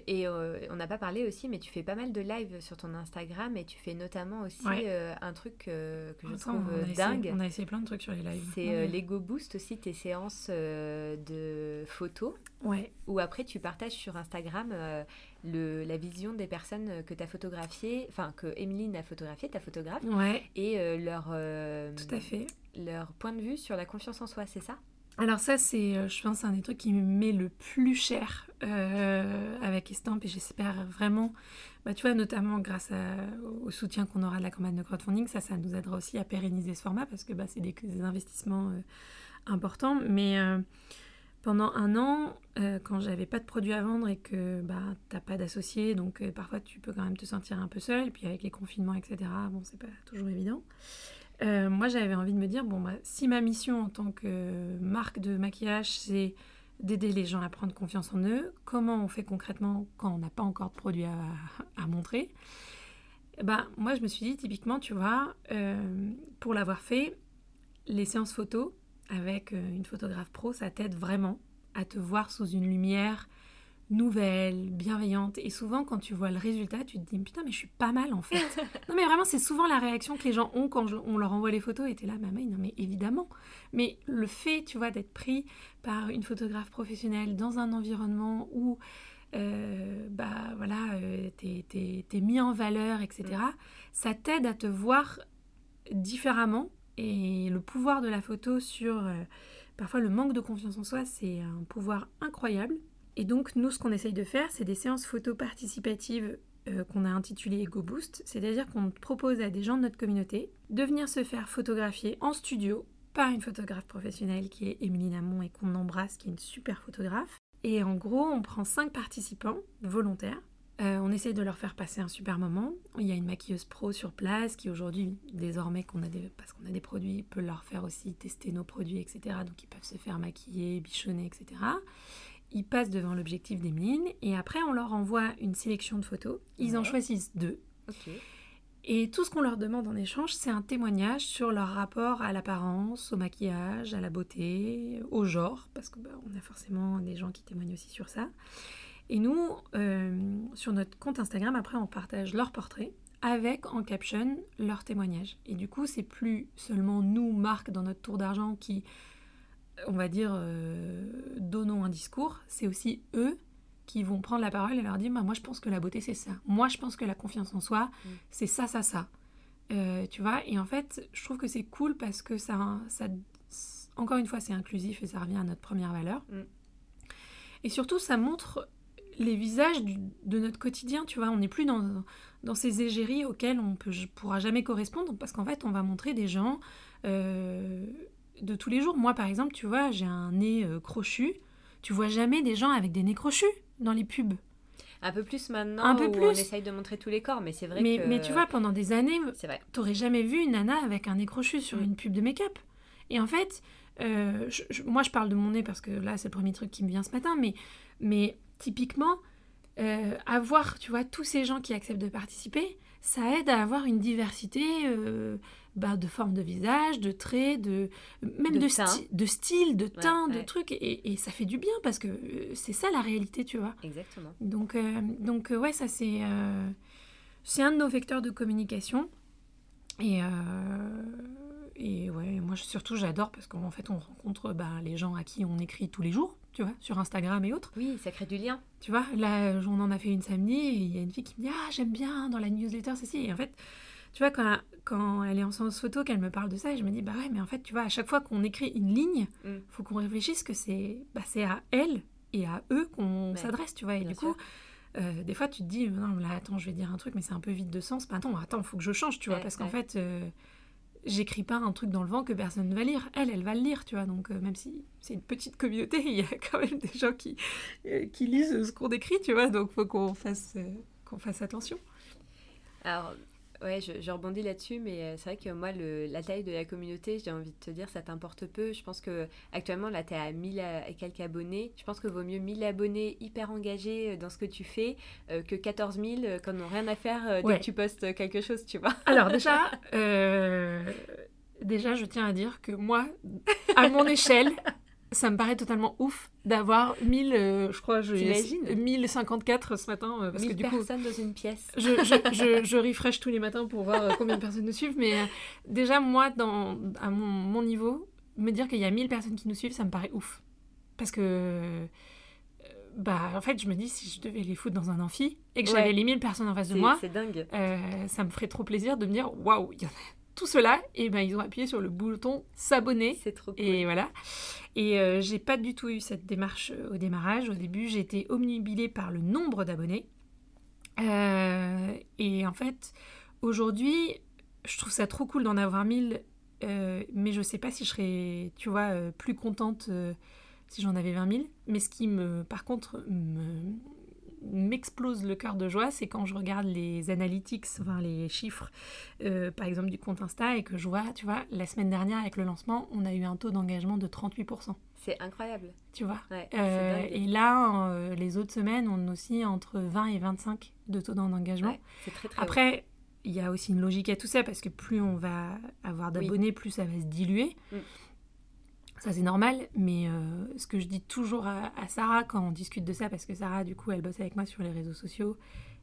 Et euh, on n'a pas parlé aussi, mais tu fais pas mal de live sur ton Instagram et tu fais notamment aussi Ouais. euh, un truc euh, que je Attends, trouve on, a essayé, dingue. on a essayé plein de trucs sur les lives. C'est Ouais. l'Ego Boost aussi, tes séances de photos, Ouais, où après tu partages sur Instagram le, la vision des personnes que tu as photographiées, enfin que Emeline a photographié, ta photographe, ouais, et leur, tout à fait. leur point de vue sur la confiance en soi, c'est ça? Alors ça, c'est, euh, je pense, un des trucs qui me met le plus cher euh, avec Estampe et j'espère vraiment, bah, tu vois, notamment grâce au soutien qu'on aura de la campagne de crowdfunding, ça, ça nous aidera aussi à pérenniser ce format parce que bah, c'est des, investissements euh, importants. Mais pendant un an, quand j'avais pas de produits à vendre et que bah, t'as pas d'associés, donc parfois tu peux quand même te sentir un peu seul, et puis avec les confinements, etc., bon, c'est pas toujours évident. Euh, moi, j'avais envie de me dire, bon, bah, si ma mission en tant que marque de maquillage, c'est d'aider les gens à prendre confiance en eux, comment on fait concrètement quand on n'a pas encore de produit à, montrer? Eh ben, Moi, je me suis dit, typiquement, tu vois, euh, pour l'avoir fait, les séances photos avec euh, une photographe pro, ça t'aide vraiment à te voir sous une lumière nouvelle, bienveillante. Et souvent, quand tu vois le résultat, tu te dis putain, mais je suis pas mal en fait. non, mais vraiment, c'est souvent la réaction que les gens ont quand on leur envoie les photos. Et t'es là, maman, non, mais évidemment. Mais le fait, tu vois, d'être pris par une photographe professionnelle dans un environnement où. Euh, bah voilà, euh, t'es mis en valeur, etc. Ça t'aide à te voir différemment et le pouvoir de la photo sur euh, parfois le manque de confiance en soi, c'est un pouvoir incroyable. Et donc, nous, ce qu'on essaye de faire, c'est des séances photo participatives euh, qu'on a intitulées Ego Boost. C'est-à-dire qu'on propose à des gens de notre communauté de venir se faire photographier en studio par une photographe professionnelle qui est Émilie Namon et qu'on embrasse, qui est une super photographe. Et en gros, on prend cinq participants volontaires. Euh, on essaye de leur faire passer un super moment. Il y a une maquilleuse pro sur place qui aujourd'hui, désormais qu'on a des, parce qu'on a des produits, peut leur faire aussi tester nos produits, etc. Donc ils peuvent se faire maquiller, bichonner, etc ils passent devant l'objectif des mines et après on leur envoie une sélection de photos. Ils en choisissent deux. Et tout ce qu'on leur demande en échange, c'est un témoignage sur leur rapport à l'apparence, au maquillage, à la beauté, au genre, parce qu'on bah, a forcément des gens qui témoignent aussi sur ça. Et nous, euh, sur notre compte Instagram, après, on partage leur portrait avec en caption leur témoignage. Et du coup, c'est plus seulement nous, marques, dans notre tour d'argent, qui on va dire, euh, donnons un discours, c'est aussi eux qui vont prendre la parole et leur dire bah, Moi, je pense que la beauté, c'est ça. Moi, je pense que la confiance en soi, mm. c'est ça, ça, ça. Euh, tu vois Et en fait, je trouve que c'est cool parce que ça, ça encore une fois, c'est inclusif et ça revient à notre première valeur. Mm. Et surtout, ça montre les visages de notre quotidien, tu vois. On n'est plus dans, dans ces égéries auxquelles on ne pourra jamais correspondre parce qu'en fait, on va montrer des gens. Euh, de tous les jours. Moi, par exemple, tu vois, j'ai un nez euh, crochu. Tu vois jamais des gens avec des nez crochus dans les pubs. Un peu plus maintenant, un peu plus. on essaye de montrer tous les corps, mais c'est vrai mais, que... Mais tu vois, pendant des années, t'aurais jamais vu une nana avec un nez crochu sur mm. une pub de make-up. Et en fait, euh, moi je parle de mon nez parce que là c'est le premier truc qui me vient ce matin, mais, mais typiquement, euh, avoir, tu vois, tous ces gens qui acceptent de participer, ça aide à avoir une diversité euh, bah, de formes de visage, de traits, de même de, de, de style, de teint, de trucs. Et, ça fait du bien parce que euh, c'est ça la réalité, tu vois. Exactement. Donc, euh, donc ouais, ça c'est c'est un de nos vecteurs de communication. Et, et ouais, moi surtout j'adore parce qu'en fait on rencontre bah, les gens à qui on écrit tous les jours tu vois, sur Instagram et autres. Oui, ça crée du lien. Tu vois, là, on en a fait une samedi et il y a une fille qui me dit Ah, j'aime bien dans la newsletter, ceci. Et en fait, tu vois, quand, quand elle est en séance photo, qu'elle me parle de ça, et je me dis Bah ouais, mais en fait, tu vois, à chaque fois qu'on écrit une ligne, il mm. faut qu'on réfléchisse que c'est bah, à elle et à eux qu'on s'adresse, tu vois. Et du coup. Euh, des fois, tu te dis, non, là, attends, je vais dire un truc, mais c'est un peu vide de sens. Bah, attends, attends, faut que je change, tu vois, parce qu'en fait, euh, j'écris pas un truc dans le vent que personne ne va lire. Elle, elle va le lire, tu vois. Donc, euh, même si c'est une petite communauté, il y a quand même des gens qui, euh, qui lisent ce qu'on écrit, tu vois. Donc, faut qu'on fasse, euh, qu'on fasse attention. Alors, Ouais, je, rebondis là-dessus, mais euh, c'est vrai que moi, le, la taille de la communauté, j'ai envie de te dire, ça t'importe peu. Je pense que actuellement, là, tu à 1000 et quelques abonnés. Je pense que vaut mieux 1000 abonnés hyper engagés euh, dans ce que tu fais euh, que 14 000 qui n'ont rien à faire dès que tu postes quelque chose, tu vois. Alors, déjà, déjà, je tiens à dire que moi, à mon échelle, ça me paraît totalement ouf d'avoir 1000, euh, je crois, je, 1054 ce matin. Euh, parce 1000 que, du personnes dans une pièce. Je, je, je, refresh tous les matins pour voir euh, combien de personnes nous suivent. Mais déjà, moi, dans, à mon, mon niveau, me dire qu'il y a 1000 personnes qui nous suivent, ça me paraît ouf. Parce que, bah, en fait, je me dis, si je devais les foutre dans un amphi et que j'avais les 1000 personnes en face de moi, dingue. ça me ferait trop plaisir de me dire, waouh, il y en a tout cela, et ben ils ont appuyé sur le bouton s'abonner. C'est trop cool. Et voilà. Et euh, j'ai pas du tout eu cette démarche euh, au démarrage. Au début, été omnibilée par le nombre d'abonnés. Euh, et en fait, aujourd'hui, je trouve ça trop cool d'en avoir 1000, mais je sais pas si je serais, tu vois, plus contente si j'en avais 20 000. Mais ce qui me, par contre, me, m'explose le cœur de joie, c'est quand je regarde les analytics, enfin les chiffres, euh, par exemple du compte Insta, et que je vois, tu vois, la semaine dernière avec le lancement, on a eu un taux d'engagement de 38%. C'est incroyable. Tu vois? Euh, et là, euh, les autres semaines, on a aussi entre 20 et 25 de taux d'engagement. c'est très, très Après, il y a aussi une logique à tout ça, parce que plus on va avoir d'abonnés, plus ça va se diluer. Mm. Ça, c'est normal, mais euh, ce que je dis toujours à, à Sarah quand on discute de ça, parce que Sarah, du coup, elle bosse avec moi sur les réseaux sociaux,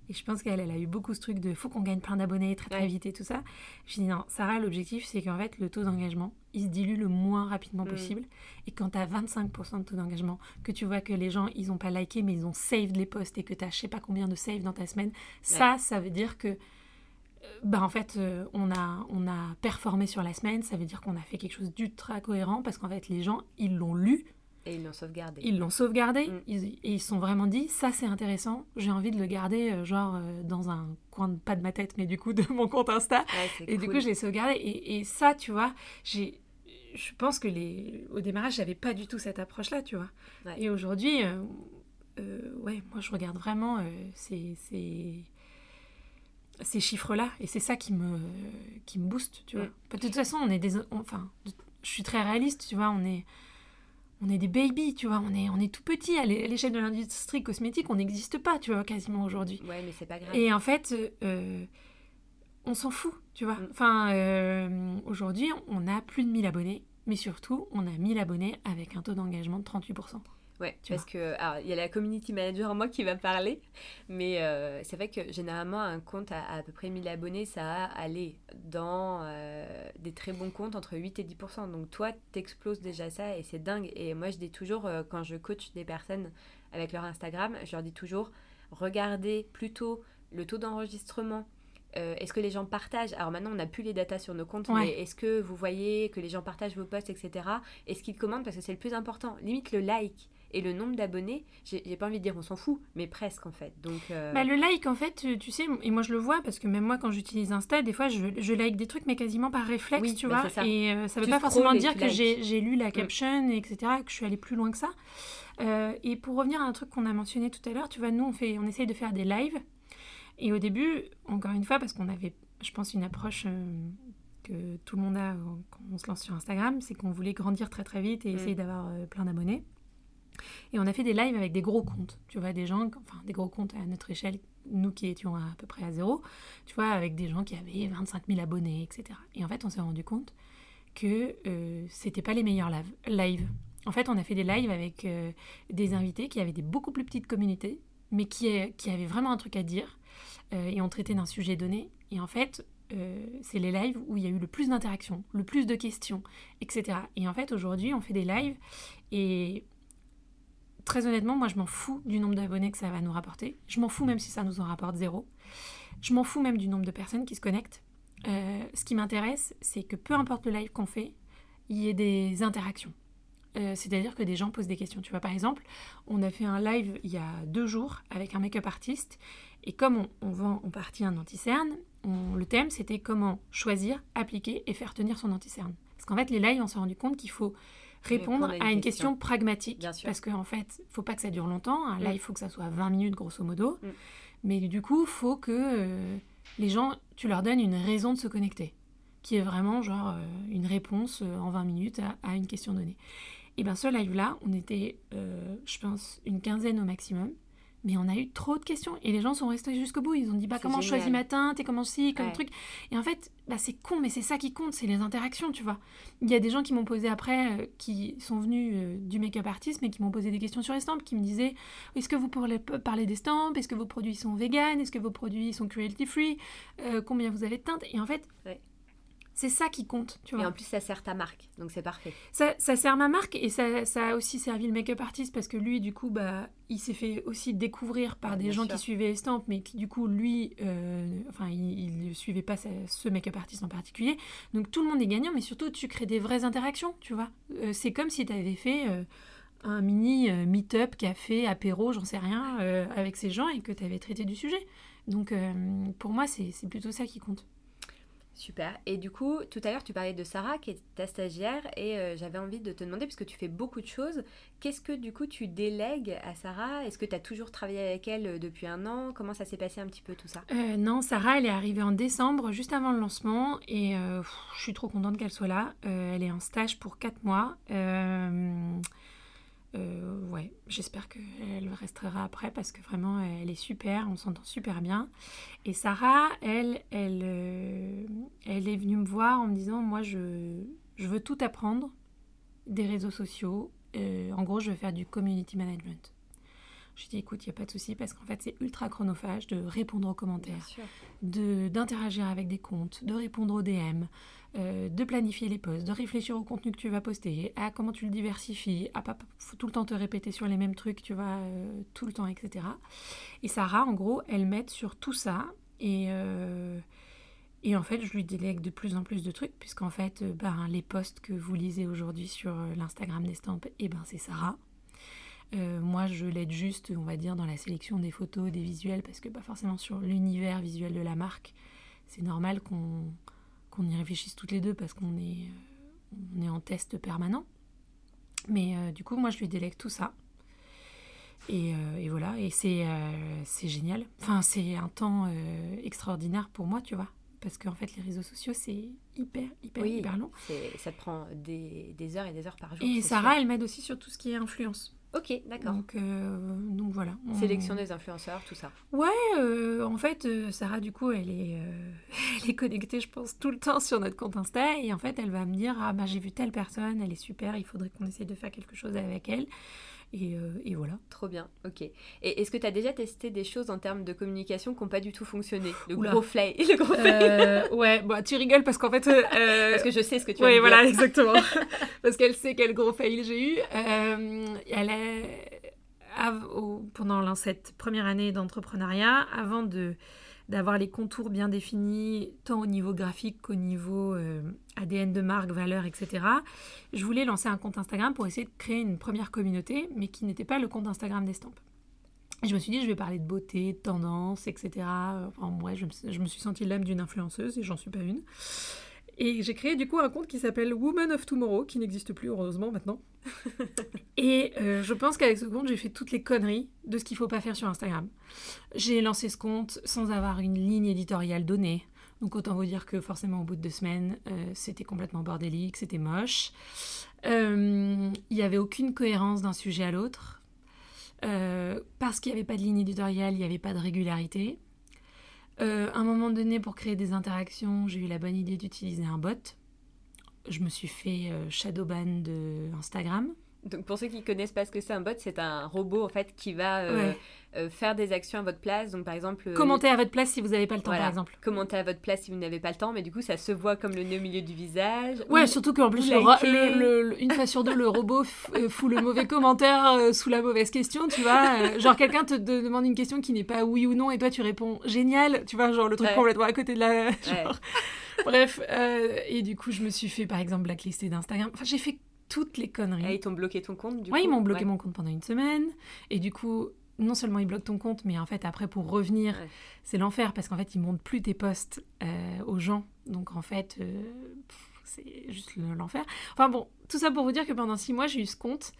et je pense qu'elle elle a eu beaucoup ce truc de faut qu'on gagne plein d'abonnés très très Ouais. vite et tout ça. Je dis non, Sarah, l'objectif c'est qu'en fait le taux d'engagement il se dilue le moins rapidement Mm. possible. Et quand tu as 25% de taux d'engagement, que tu vois que les gens ils ont pas liké mais ils ont saved les posts et que tu as je sais pas combien de saves dans ta semaine, ça, ça veut dire que. Bah en fait, euh, on, a, on a performé sur la semaine, ça veut dire qu'on a fait quelque chose d'ultra cohérent parce qu'en fait, les gens, ils l'ont lu, Et ils l'ont sauvegardé. ils l'ont sauvegardé Mm. ils- et ils se sont vraiment dit ça c'est intéressant, j'ai envie de le garder euh, genre euh, dans un coin de, pas de ma tête mais du coup de mon compte Insta Ouais, et du coup je l'ai sauvegardé et, et ça tu vois j'ai je pense que les au démarrage j'avais pas du tout cette approche là tu vois Ouais. et aujourd'hui ouais moi je regarde vraiment ces, ces ces chiffres là et c'est ça qui me qui me booste tu vois Mm. de toute façon on est des on- enfin je suis très réaliste tu vois on est on est des babies, tu vois, on est, on est tout petit à l'é- à l'échelle de l'industrie cosmétique, on n'existe pas, tu vois, quasiment aujourd'hui. Ouais, mais c'est pas grave. Et en fait, euh, on s'en fout, tu vois. Mm. Enfin, euh, aujourd'hui, on a plus de 1000 abonnés, mais surtout, on a 1000 abonnés avec un taux d'engagement de 38%. Ouais, Tu parce que alors il y a la community manager en moi qui va parler, mais euh, c'est vrai que généralement un compte à à, peu près 1000 abonnés, ça a allé dans euh, des très bons comptes entre 8 et 10 Donc toi, t'exploses déjà ça et c'est dingue. Et moi, je dis toujours euh, quand je coach des personnes avec leur Instagram, je leur dis toujours regardez plutôt le taux d'enregistrement. Euh, est-ce que les gens partagent? Alors maintenant, on n'a plus les datas sur nos comptes, Ouais. mais est-ce que vous voyez que les gens partagent vos posts, etc. Est-ce qu'ils commentent? Parce que c'est le plus important. Limite le like et le nombre d'abonnés, j'ai pas envie de dire on s'en fout, mais presque en fait. Donc, euh, Bah, le like, en fait, tu- tu sais, et moi je le vois parce que même moi, quand j'utilise Insta, des fois, je, je like des trucs, mais quasiment par réflexe, Oui, tu bah, vois. ça. Et euh, ça veut Tu pas forcément dire que likes. Mm. j'ai lu la caption, et etc., que je suis allée plus loin que ça. Euh, et pour revenir à un truc qu'on a mentionné tout à l'heure, tu vois, nous, on, fait, on essaye de faire des lives. Et au début, encore une fois, parce qu'on avait, je pense, une approche euh, que tout le monde a euh, quand on se lance sur Instagram, c'est qu'on voulait grandir très très vite et Mm. essayer d'avoir euh, plein d'abonnés. Et on a fait des lives avec des gros comptes, tu vois, des gens, enfin des gros comptes à notre échelle, nous qui étions à, peu près à zéro, tu vois, avec des gens qui avaient 25 000 abonnés, etc. Et en fait, on s'est rendu compte que euh, c'était pas les meilleurs live- lives. En fait, on a fait des lives avec euh, des invités qui avaient des beaucoup plus petites communautés, mais qui, euh, qui avaient vraiment un truc à dire, euh, et on traitait d'un sujet donné. Et en fait, c'est les lives où il y a eu le plus d'interactions, le plus de questions, etc. Et en fait, aujourd'hui, on fait des lives, et très honnêtement, moi, je m'en fous du nombre d'abonnés que ça va nous rapporter. Je m'en fous même si ça nous en rapporte zéro. Je m'en fous même du nombre de personnes qui se connectent. Euh, ce qui m'intéresse, c'est que peu importe le live qu'on fait, il y ait des interactions. Euh, C'est-à-dire que des gens posent des questions. Tu vois, par exemple, on a fait un live il y a deux jours avec un make-up artiste. Et comme on, on vend en partie un anti-cerne, le thème c'était comment choisir, appliquer et faire tenir son anti-cerne. Parce qu'en fait, les lives, on s'est rendu compte qu'il faut répondre à une, question. pragmatique. Bien sûr. Parce qu'en fait, faut pas que ça dure longtemps. Un Mm. live, il faut que ça soit 20 minutes grosso modo. Mm. Mais du coup, faut que euh, les gens, tu leur donnes une raison de se connecter, qui est vraiment genre euh, une réponse euh, en 20 minutes à, à une question donnée. Et bien ce live-là, on était, je pense, une quinzaine au maximum. Mais on a eu trop de questions et les gens sont restés jusqu'au bout. Ils ont dit bah comment je choisis ma teinte et comment ci, comme Ouais. truc. Et en fait, bah, c'est con, mais c'est ça qui compte, c'est les interactions, tu vois. Il y a des gens qui m'ont posé après, euh, qui sont venus euh, du make-up artist, mais qui m'ont posé des questions sur les stampes, qui me disaient est-ce que vous pourrez p- parler des stampes Est-ce que vos produits sont vegan? Est-ce que vos produits sont cruelty free Euh, Combien vous avez de teintes? Et en fait, Ouais. C'est ça qui compte, tu vois. Et en plus, ça sert ta marque, donc c'est parfait. Ça, ça sert ma marque et ça, ça a aussi servi le make-up artist parce que lui, du coup, bah, il s'est fait aussi découvrir par Ah, des gens sûr. qui suivaient Estampe, mais qui, du coup, lui, euh, enfin, il ne suivait pas sa- ce make-up artist en particulier. Donc tout le monde est gagnant, mais surtout, tu crées des vraies interactions, tu vois. Euh, c'est comme si tu avais fait euh, un mini meet-up, café, apéro, j'en sais rien, avec ces gens et que tu avais traité du sujet. Donc pour moi, c'est plutôt ça qui compte. Super. Et du coup, tout à l'heure, tu parlais de Sarah, qui est ta stagiaire, et euh, j'avais envie de te demander, puisque tu fais beaucoup de choses, qu'est-ce que du coup tu délègues à Sarah? Est-ce que tu as toujours travaillé avec elle euh, depuis un an? Comment ça s'est passé un petit peu tout ça? Euh, non, Sarah, elle est arrivée en décembre, juste avant le lancement, et je suis trop contente qu'elle soit là. Elle est en stage pour 4 mois. Euh, euh, ouais, j'espère qu'elle restera après parce que vraiment, elle est super, on s'entend super bien. Et Sarah, elle, elle, euh, elle est venue me voir en me disant, moi, je, je veux tout apprendre des réseaux sociaux. en gros, je veux faire du community management. Je dit, écoute, il n'y a pas de souci parce qu'en fait, c'est ultra chronophage de répondre aux commentaires, d'interagir avec des comptes, de répondre aux DM, euh, de planifier les posts, de réfléchir au contenu que tu vas poster, à comment tu le diversifies, à pas tout le temps te répéter sur les mêmes trucs, tu vois, euh, tout le temps, etc. Et Sarah, en gros, elle m'aide sur tout ça et. Euh, et en fait, je lui délègue de plus en plus de trucs, puisqu'en fait, ben, les posts que vous lisez aujourd'hui sur l'Instagram d'Estampes, et eh ben, c'est Sarah. Moi, je l'aide juste, on va dire, dans la sélection des photos, des visuels, parce que pas forcément sur l'univers visuel de la marque, c'est normal qu'on y réfléchisse toutes les deux parce qu'on est, euh, on est en test permanent. Mais euh, du coup, moi, je lui délègue tout ça. Et, et voilà, et c'est génial. Enfin, c'est un temps extraordinaire pour moi, tu vois. Parce qu'en fait, les réseaux sociaux, c'est hyper, hyper, hyper long. Ça te prend des, des, heures et des heures par jour. Et Sarah, elle m'aide aussi sur tout ce qui est influence. Ok, d'accord. Donc, euh, donc voilà. Sélection des influenceurs, tout ça. Ouais, euh, en fait, euh, Sarah, du coup, elle est, elle est connectée, je pense, tout le temps sur notre compte Insta. Et en fait, elle va me dire Ah, bah, j'ai vu telle personne, elle est super, il faudrait qu'on essaye de faire quelque chose avec elle. Euh, et, voilà. Trop bien, ok. Et est-ce que tu as déjà testé des choses en termes de communication qui n'ont pas du tout fonctionné? Le gros fail. Le gros euh, ouais, bah, tu rigoles parce qu'en fait. Euh, parce que je sais ce que tu veux dire. Oui, voilà, exactement. parce qu'elle sait quel gros fail j'ai eu. elle a, pendant cette première année d'entrepreneuriat, avant de d'avoir les contours bien définis, tant au niveau graphique qu'au niveau euh, ADN de marque, valeur, etc. Je voulais lancer un compte Instagram pour essayer de créer une première communauté, mais qui n'était pas le compte Instagram d'Estampes. Je me suis dit, je vais parler de beauté, de tendance, etc. Enfin, moi, je, je me suis sentie l'âme d'une influenceuse, et j'en suis pas une. Et j'ai créé du coup un compte qui s'appelle Woman of Tomorrow, qui n'existe plus heureusement maintenant. et euh, je pense qu'avec ce compte, j'ai fait toutes les conneries de ce qu'il faut pas faire sur Instagram. J'ai lancé ce compte sans avoir une ligne éditoriale donnée. Donc autant vous dire que forcément au bout de deux semaines, euh, c'était complètement bordélique, c'était moche. Euh, il n'y avait aucune cohérence d'un sujet à l'autre. parce qu'il n'y avait pas de ligne éditoriale, il n'y avait pas de régularité. Euh, à un moment donné, pour créer des interactions, j'ai eu la bonne idée d'utiliser un bot. Je me suis fait euh, shadowban de Instagram. Donc pour ceux qui connaissent pas ce que c'est un bot, c'est un robot en fait qui va euh, euh, faire des actions à votre place. Donc par exemple, commenter à votre place si vous n'avez pas le temps par exemple. Commenter à votre place si vous n'avez pas le temps, mais du coup ça se voit comme le nez au milieu du visage. Ouais, surtout qu'en plus le, une fois sur deux le robot euh, fout le mauvais commentaire sous la mauvaise question, tu vois. genre quelqu'un te, demande une question qui n'est pas oui ou non et toi tu réponds génial, tu vois, genre le truc complètement à côté de la. Bref, et du coup je me suis fait par exemple blacklister d'Instagram. Enfin j'ai fait toutes les conneries. Et ils t'ont bloqué ton compte du ouais, ils m'ont bloqué mon compte pendant une semaine. Et du coup, non seulement ils bloquent ton compte, mais en fait, après, pour revenir, c'est l'enfer parce qu'en fait, ils montrent plus tes posts euh, aux gens. Donc, en fait, euh, c'est juste l'enfer. Enfin bon, tout ça pour vous dire que pendant six mois, j'ai eu ce compte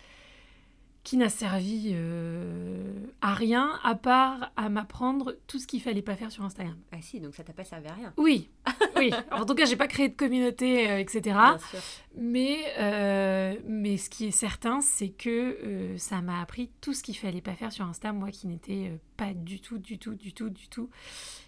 qui n'a servi euh, à rien à part à m'apprendre tout ce qu'il fallait pas faire sur Instagram. Ah si, donc ça t'a pas servi à rien. Oui, oui. en tout cas, j'ai pas créé de communauté, euh, etc. Bien sûr. Mais, euh, mais ce qui est certain, c'est que ça m'a appris tout ce qu'il fallait pas faire sur Insta, moi qui n'étais pas du tout, du tout, du tout, du tout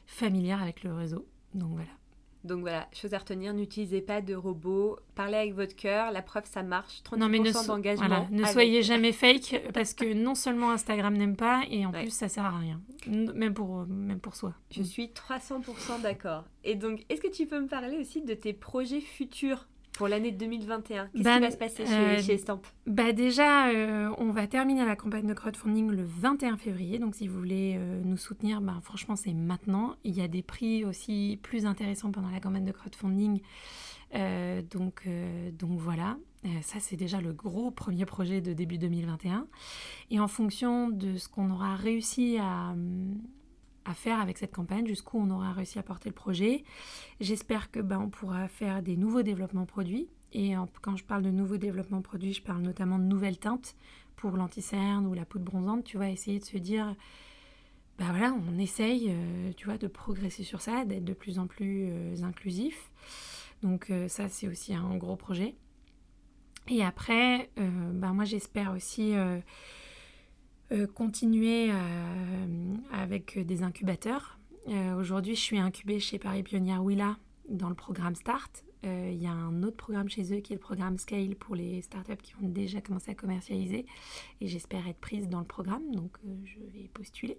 familière avec le réseau. Donc voilà. Donc voilà, chose à retenir, n'utilisez pas de robots, parlez avec votre cœur, la preuve ça marche, 30% non, mais d'engagement. ne soyez jamais fake parce que non seulement Instagram n'aime pas et en plus ça sert à rien, même pour, même pour soi. Je suis 300% d'accord. Et donc, est-ce que tu peux me parler aussi de tes projets futurs? Pour l'année 2021 Qu'est-ce qui bah, va se passer chez, euh, chez Estampe bah Déjà, euh, on va terminer la campagne de crowdfunding le 21 février. Donc, si vous voulez euh, nous soutenir, bah, franchement, c'est maintenant. Il y a des prix aussi plus intéressants pendant la campagne de crowdfunding. donc, donc voilà. ça, c'est déjà le gros premier projet de début 2021. Et en fonction de ce qu'on aura réussi à, à faire avec cette campagne, jusqu'où on aura réussi à porter le projet. J'espère que ben, on pourra faire des nouveaux développements produits. Et quand je parle de nouveaux développements produits, je parle notamment de nouvelles teintes pour l'anticerne ou la poudre bronzante. Tu vas essayer de se dire, ben voilà, on essaye, euh, tu vois, de progresser sur ça, d'être de plus en plus euh, inclusif. Donc euh, ça, c'est aussi un gros projet. Et après, ben moi, j'espère aussi continuer euh, avec des incubateurs. Euh, aujourd'hui, je suis incubée chez Paris Pionnière Willa dans le programme Start. Euh, il y a un autre programme chez eux qui est le programme Scale pour les startups qui ont déjà commencé à commercialiser. Et j'espère être prise dans le programme, donc euh, je vais postuler.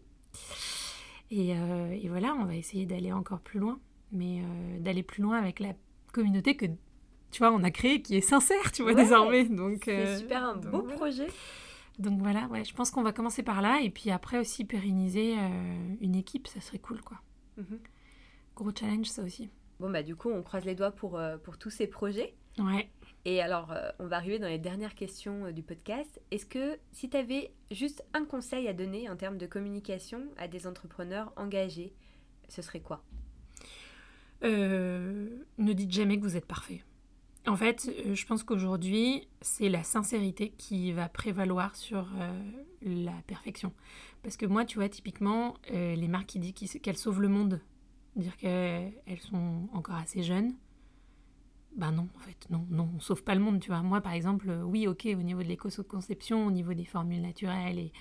Et, et, voilà, on va essayer d'aller encore plus loin, mais d'aller plus loin avec la communauté que tu vois, on a créé qui est sincère, tu vois, désormais. Donc, c'est super un beau projet. Donc voilà, ouais, je pense qu'on va commencer par là et puis après aussi pérenniser une équipe, ça serait cool, quoi. Mhm. Gros challenge, ça aussi. Bon, bah du coup, on croise les doigts pour, euh, pour tous ces projets. Ouais. Et alors, euh, on va arriver dans les dernières questions euh, du podcast. Est-ce que si tu avais juste un conseil à donner en termes de communication à des entrepreneurs engagés, ce serait quoi? Ne dites jamais que vous êtes parfait. En fait, je pense qu'aujourd'hui, c'est la sincérité qui va prévaloir sur la perfection. Parce que moi, tu vois, typiquement, les marques qui disent qu'elles sauvent le monde dire qu'elles sont encore assez jeunes. Ben non, en fait, non, non, on sauve pas le monde, tu vois. Moi, par exemple, oui, ok, au niveau de l'éco-conception, au niveau des formules naturelles et,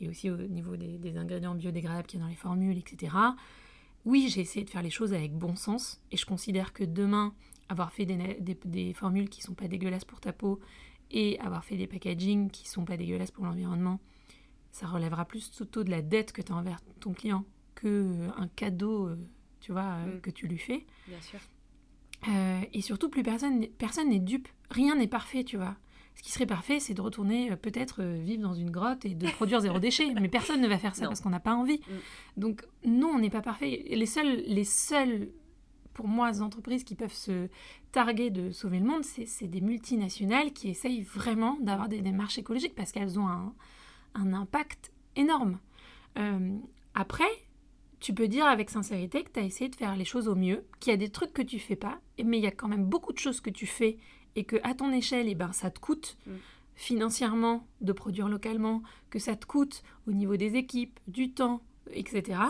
et aussi au niveau des, ingrédients biodégradables qu'il y a dans les formules, etc. Oui, j'ai essayé de faire les choses avec bon sens et je considère que demain, avoir fait des, des, formules qui sont pas dégueulasses pour ta peau et avoir fait des packaging qui sont pas dégueulasses pour l'environnement, ça relèvera plus plutôt de la dette que tu as envers ton client que euh, un cadeau euh, tu vois, euh, mm. que tu lui fais. Bien sûr. Euh, et surtout, plus personne personne n'est dupe. Rien n'est parfait, tu vois. Ce qui serait parfait, c'est de retourner peut-être vivre dans une grotte et de produire zéro déchet. Mais personne ne va faire ça parce qu'on n'a pas envie. Mm. Donc, non, on n'est pas parfait. Les seuls, les seuls, pour moi, entreprises qui peuvent se targuer de sauver le monde, c'est des multinationales qui essayent vraiment d'avoir des démarches écologiques parce qu'elles ont un, un, impact énorme. après, tu peux dire avec sincérité que tu as essayé de faire les choses au mieux, qu'il y a des trucs que tu fais pas, mais il y a quand même beaucoup de choses que tu fais et que à ton échelle, eh ben, ça te coûte mm. financièrement de produire localement, que ça te coûte au niveau des équipes, du temps, etc.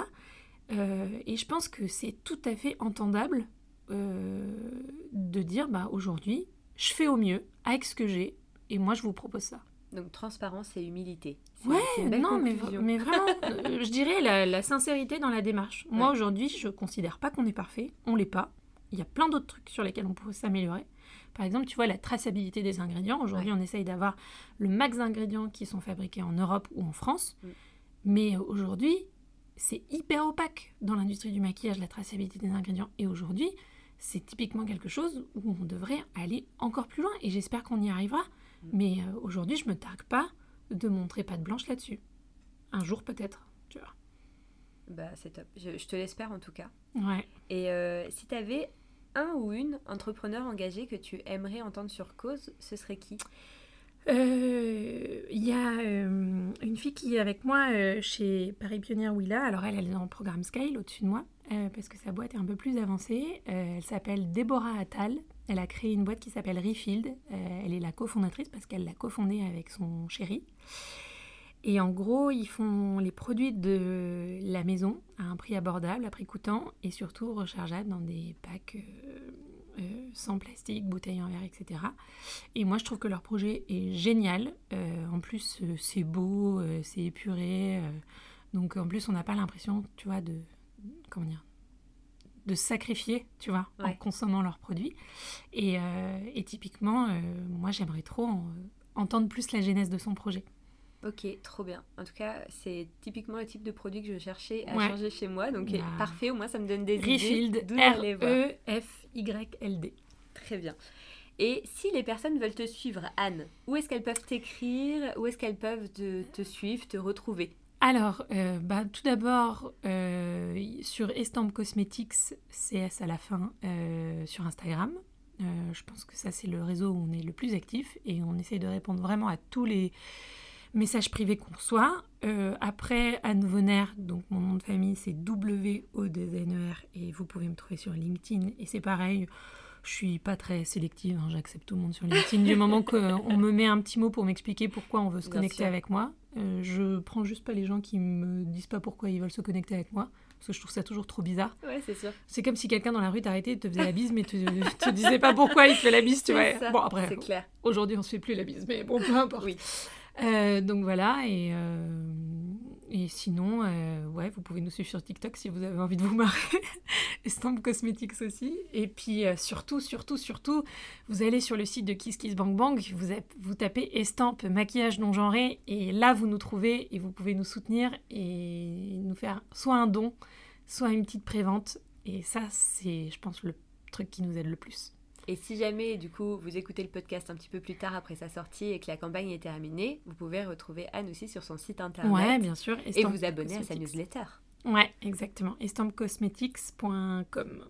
Euh, et je pense que c'est tout à fait entendable euh, de dire bah, aujourd'hui, je fais au mieux avec ce que j'ai et moi je vous propose ça. Donc transparence et humilité. Ouais, non, mais, mais, vraiment, euh, je dirais la, sincérité dans la démarche. Moi aujourd'hui, je considère pas qu'on est parfait, on l'est pas. Il y a plein d'autres trucs sur lesquels on pourrait s'améliorer. Par exemple, tu vois, la traçabilité des ingrédients. Aujourd'hui, on essaye d'avoir le max d'ingrédients qui sont fabriqués en Europe ou en France. Mm. Mais aujourd'hui, c'est hyper opaque dans l'industrie du maquillage, la traçabilité des ingrédients. Et aujourd'hui, c'est typiquement quelque chose où on devrait aller encore plus loin. Et j'espère qu'on y arrivera. Mais euh, aujourd'hui, je me targue pas de montrer pas de blanche là-dessus. Un jour peut-être, tu vois. Bah, c'est top. Je, te l'espère en tout cas. Ouais. Et euh, si tu avais un ou une entrepreneur engagé que tu aimerais entendre sur cause, ce serait qui? Euh, il y a une fille qui est avec moi chez Paris Pionnière Willa. Alors elle, elle est dans le programme Scale au-dessus de moi parce que sa boîte est un peu plus avancée. elle s'appelle Déborah Attal elle a créé une boîte qui s'appelle Refield. Euh, elle est la cofondatrice parce qu'elle l'a cofondée avec son chéri. Et en gros, ils font les produits de la maison à un prix abordable, à prix coûtant, et surtout rechargeables dans des packs euh, euh, sans plastique, bouteilles en verre, etc. Et moi, je trouve que leur projet est génial. en plus, c'est beau, c'est épuré. donc, en plus, on n'a pas l'impression, tu vois, de comment dire, de sacrifier, tu vois, en consommant leurs produits. Et, euh, typiquement, euh, moi, j'aimerais trop entendre plus la genèse de son projet. Ok, trop bien. En tout cas, c'est typiquement le type de produit que je cherchais à changer chez moi. Donc, bah. parfait, au moins, ça me donne des idées. R-E-F-Y-L-D. Très bien. Et si les personnes veulent te suivre, Anne, où est-ce qu'elles peuvent t'écrire Où est-ce qu'elles peuvent te suivre, te retrouver? Alors, euh, bah, tout d'abord, euh, sur Estampe Cosmetics, CS à la fin, euh, sur Instagram. je pense que ça, c'est le réseau où on est le plus actif et on essaye de répondre vraiment à tous les messages privés qu'on reçoit. après, Anne Vonner, donc mon nom de famille, c'est W-O-D-N-E-R et vous pouvez me trouver sur LinkedIn. Et c'est pareil, je suis pas très sélective, hein, j'accepte tout le monde sur LinkedIn. du moment qu'on me met un petit mot pour m'expliquer pourquoi on veut se connecter avec moi, euh, je prends juste pas les gens qui me disent pas pourquoi ils veulent se connecter avec moi. Parce que je trouve ça toujours trop bizarre. Ouais, c'est sûr. C'est comme si quelqu'un dans la rue t'arrêtait et te faisait la bise, mais te, te disait pas pourquoi il te fait la bise, tu vois. bon, après, clair. Aujourd'hui, on se fait plus la bise, mais bon, peu importe. Oui. Euh, donc voilà, et, euh, sinon, euh, ouais, vous pouvez nous suivre sur TikTok si vous avez envie de vous marrer. Estampe Cosmetics aussi. Et puis surtout, surtout, surtout, vous allez sur le site de Kiss Kiss Bang Bang, vous, vous tapez estampe maquillage non genré et là vous nous trouvez et vous pouvez nous soutenir et nous faire soit un don, soit une petite prévente. Et ça, c'est, je pense, le truc qui nous aide le plus. Et si jamais, du coup, vous écoutez le podcast un petit peu plus tard après sa sortie et que la campagne est terminée, vous pouvez retrouver Anne aussi sur son site internet. Ouais, bien sûr. Et vous abonner à sa newsletter. Ouais, exactement. estampcosmetics.com.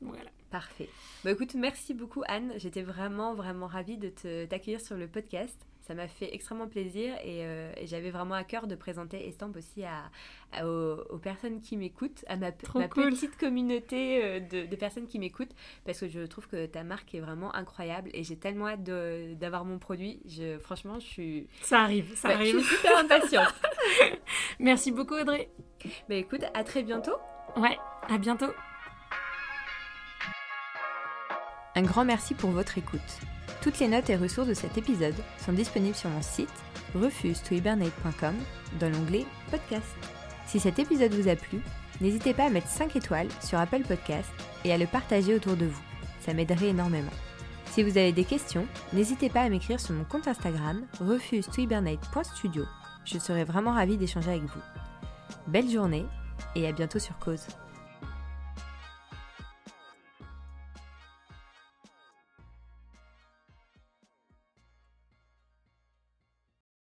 Voilà. Parfait. Bah écoute, merci beaucoup Anne. J'étais vraiment, vraiment ravie de t'accueillir sur le podcast ça m'a fait extrêmement plaisir euh, et, j'avais vraiment à cœur de présenter Estampe aussi à, aux, personnes qui m'écoutent, à ma, petite communauté euh, de, personnes qui m'écoutent parce que je trouve que ta marque est vraiment incroyable et j'ai tellement hâte d'avoir mon produit. Je, franchement, je suis. Ça arrive, ça arrive. Je suis super impatiente. Merci beaucoup, Audrey. Bah écoute, à très bientôt. Ouais, à bientôt. Un grand merci pour votre écoute. Toutes les notes et ressources de cet épisode sont disponibles sur mon site refuse-to-hibernate.com dans l'onglet Podcast. Si cet épisode vous a plu, n'hésitez pas à mettre 5 étoiles sur Apple Podcast et à le partager autour de vous. Ça m'aiderait énormément. Si vous avez des questions, n'hésitez pas à m'écrire sur mon compte Instagram refuse-to-hibernate.studio. Je serai vraiment ravie d'échanger avec vous. Belle journée et à bientôt sur Cause.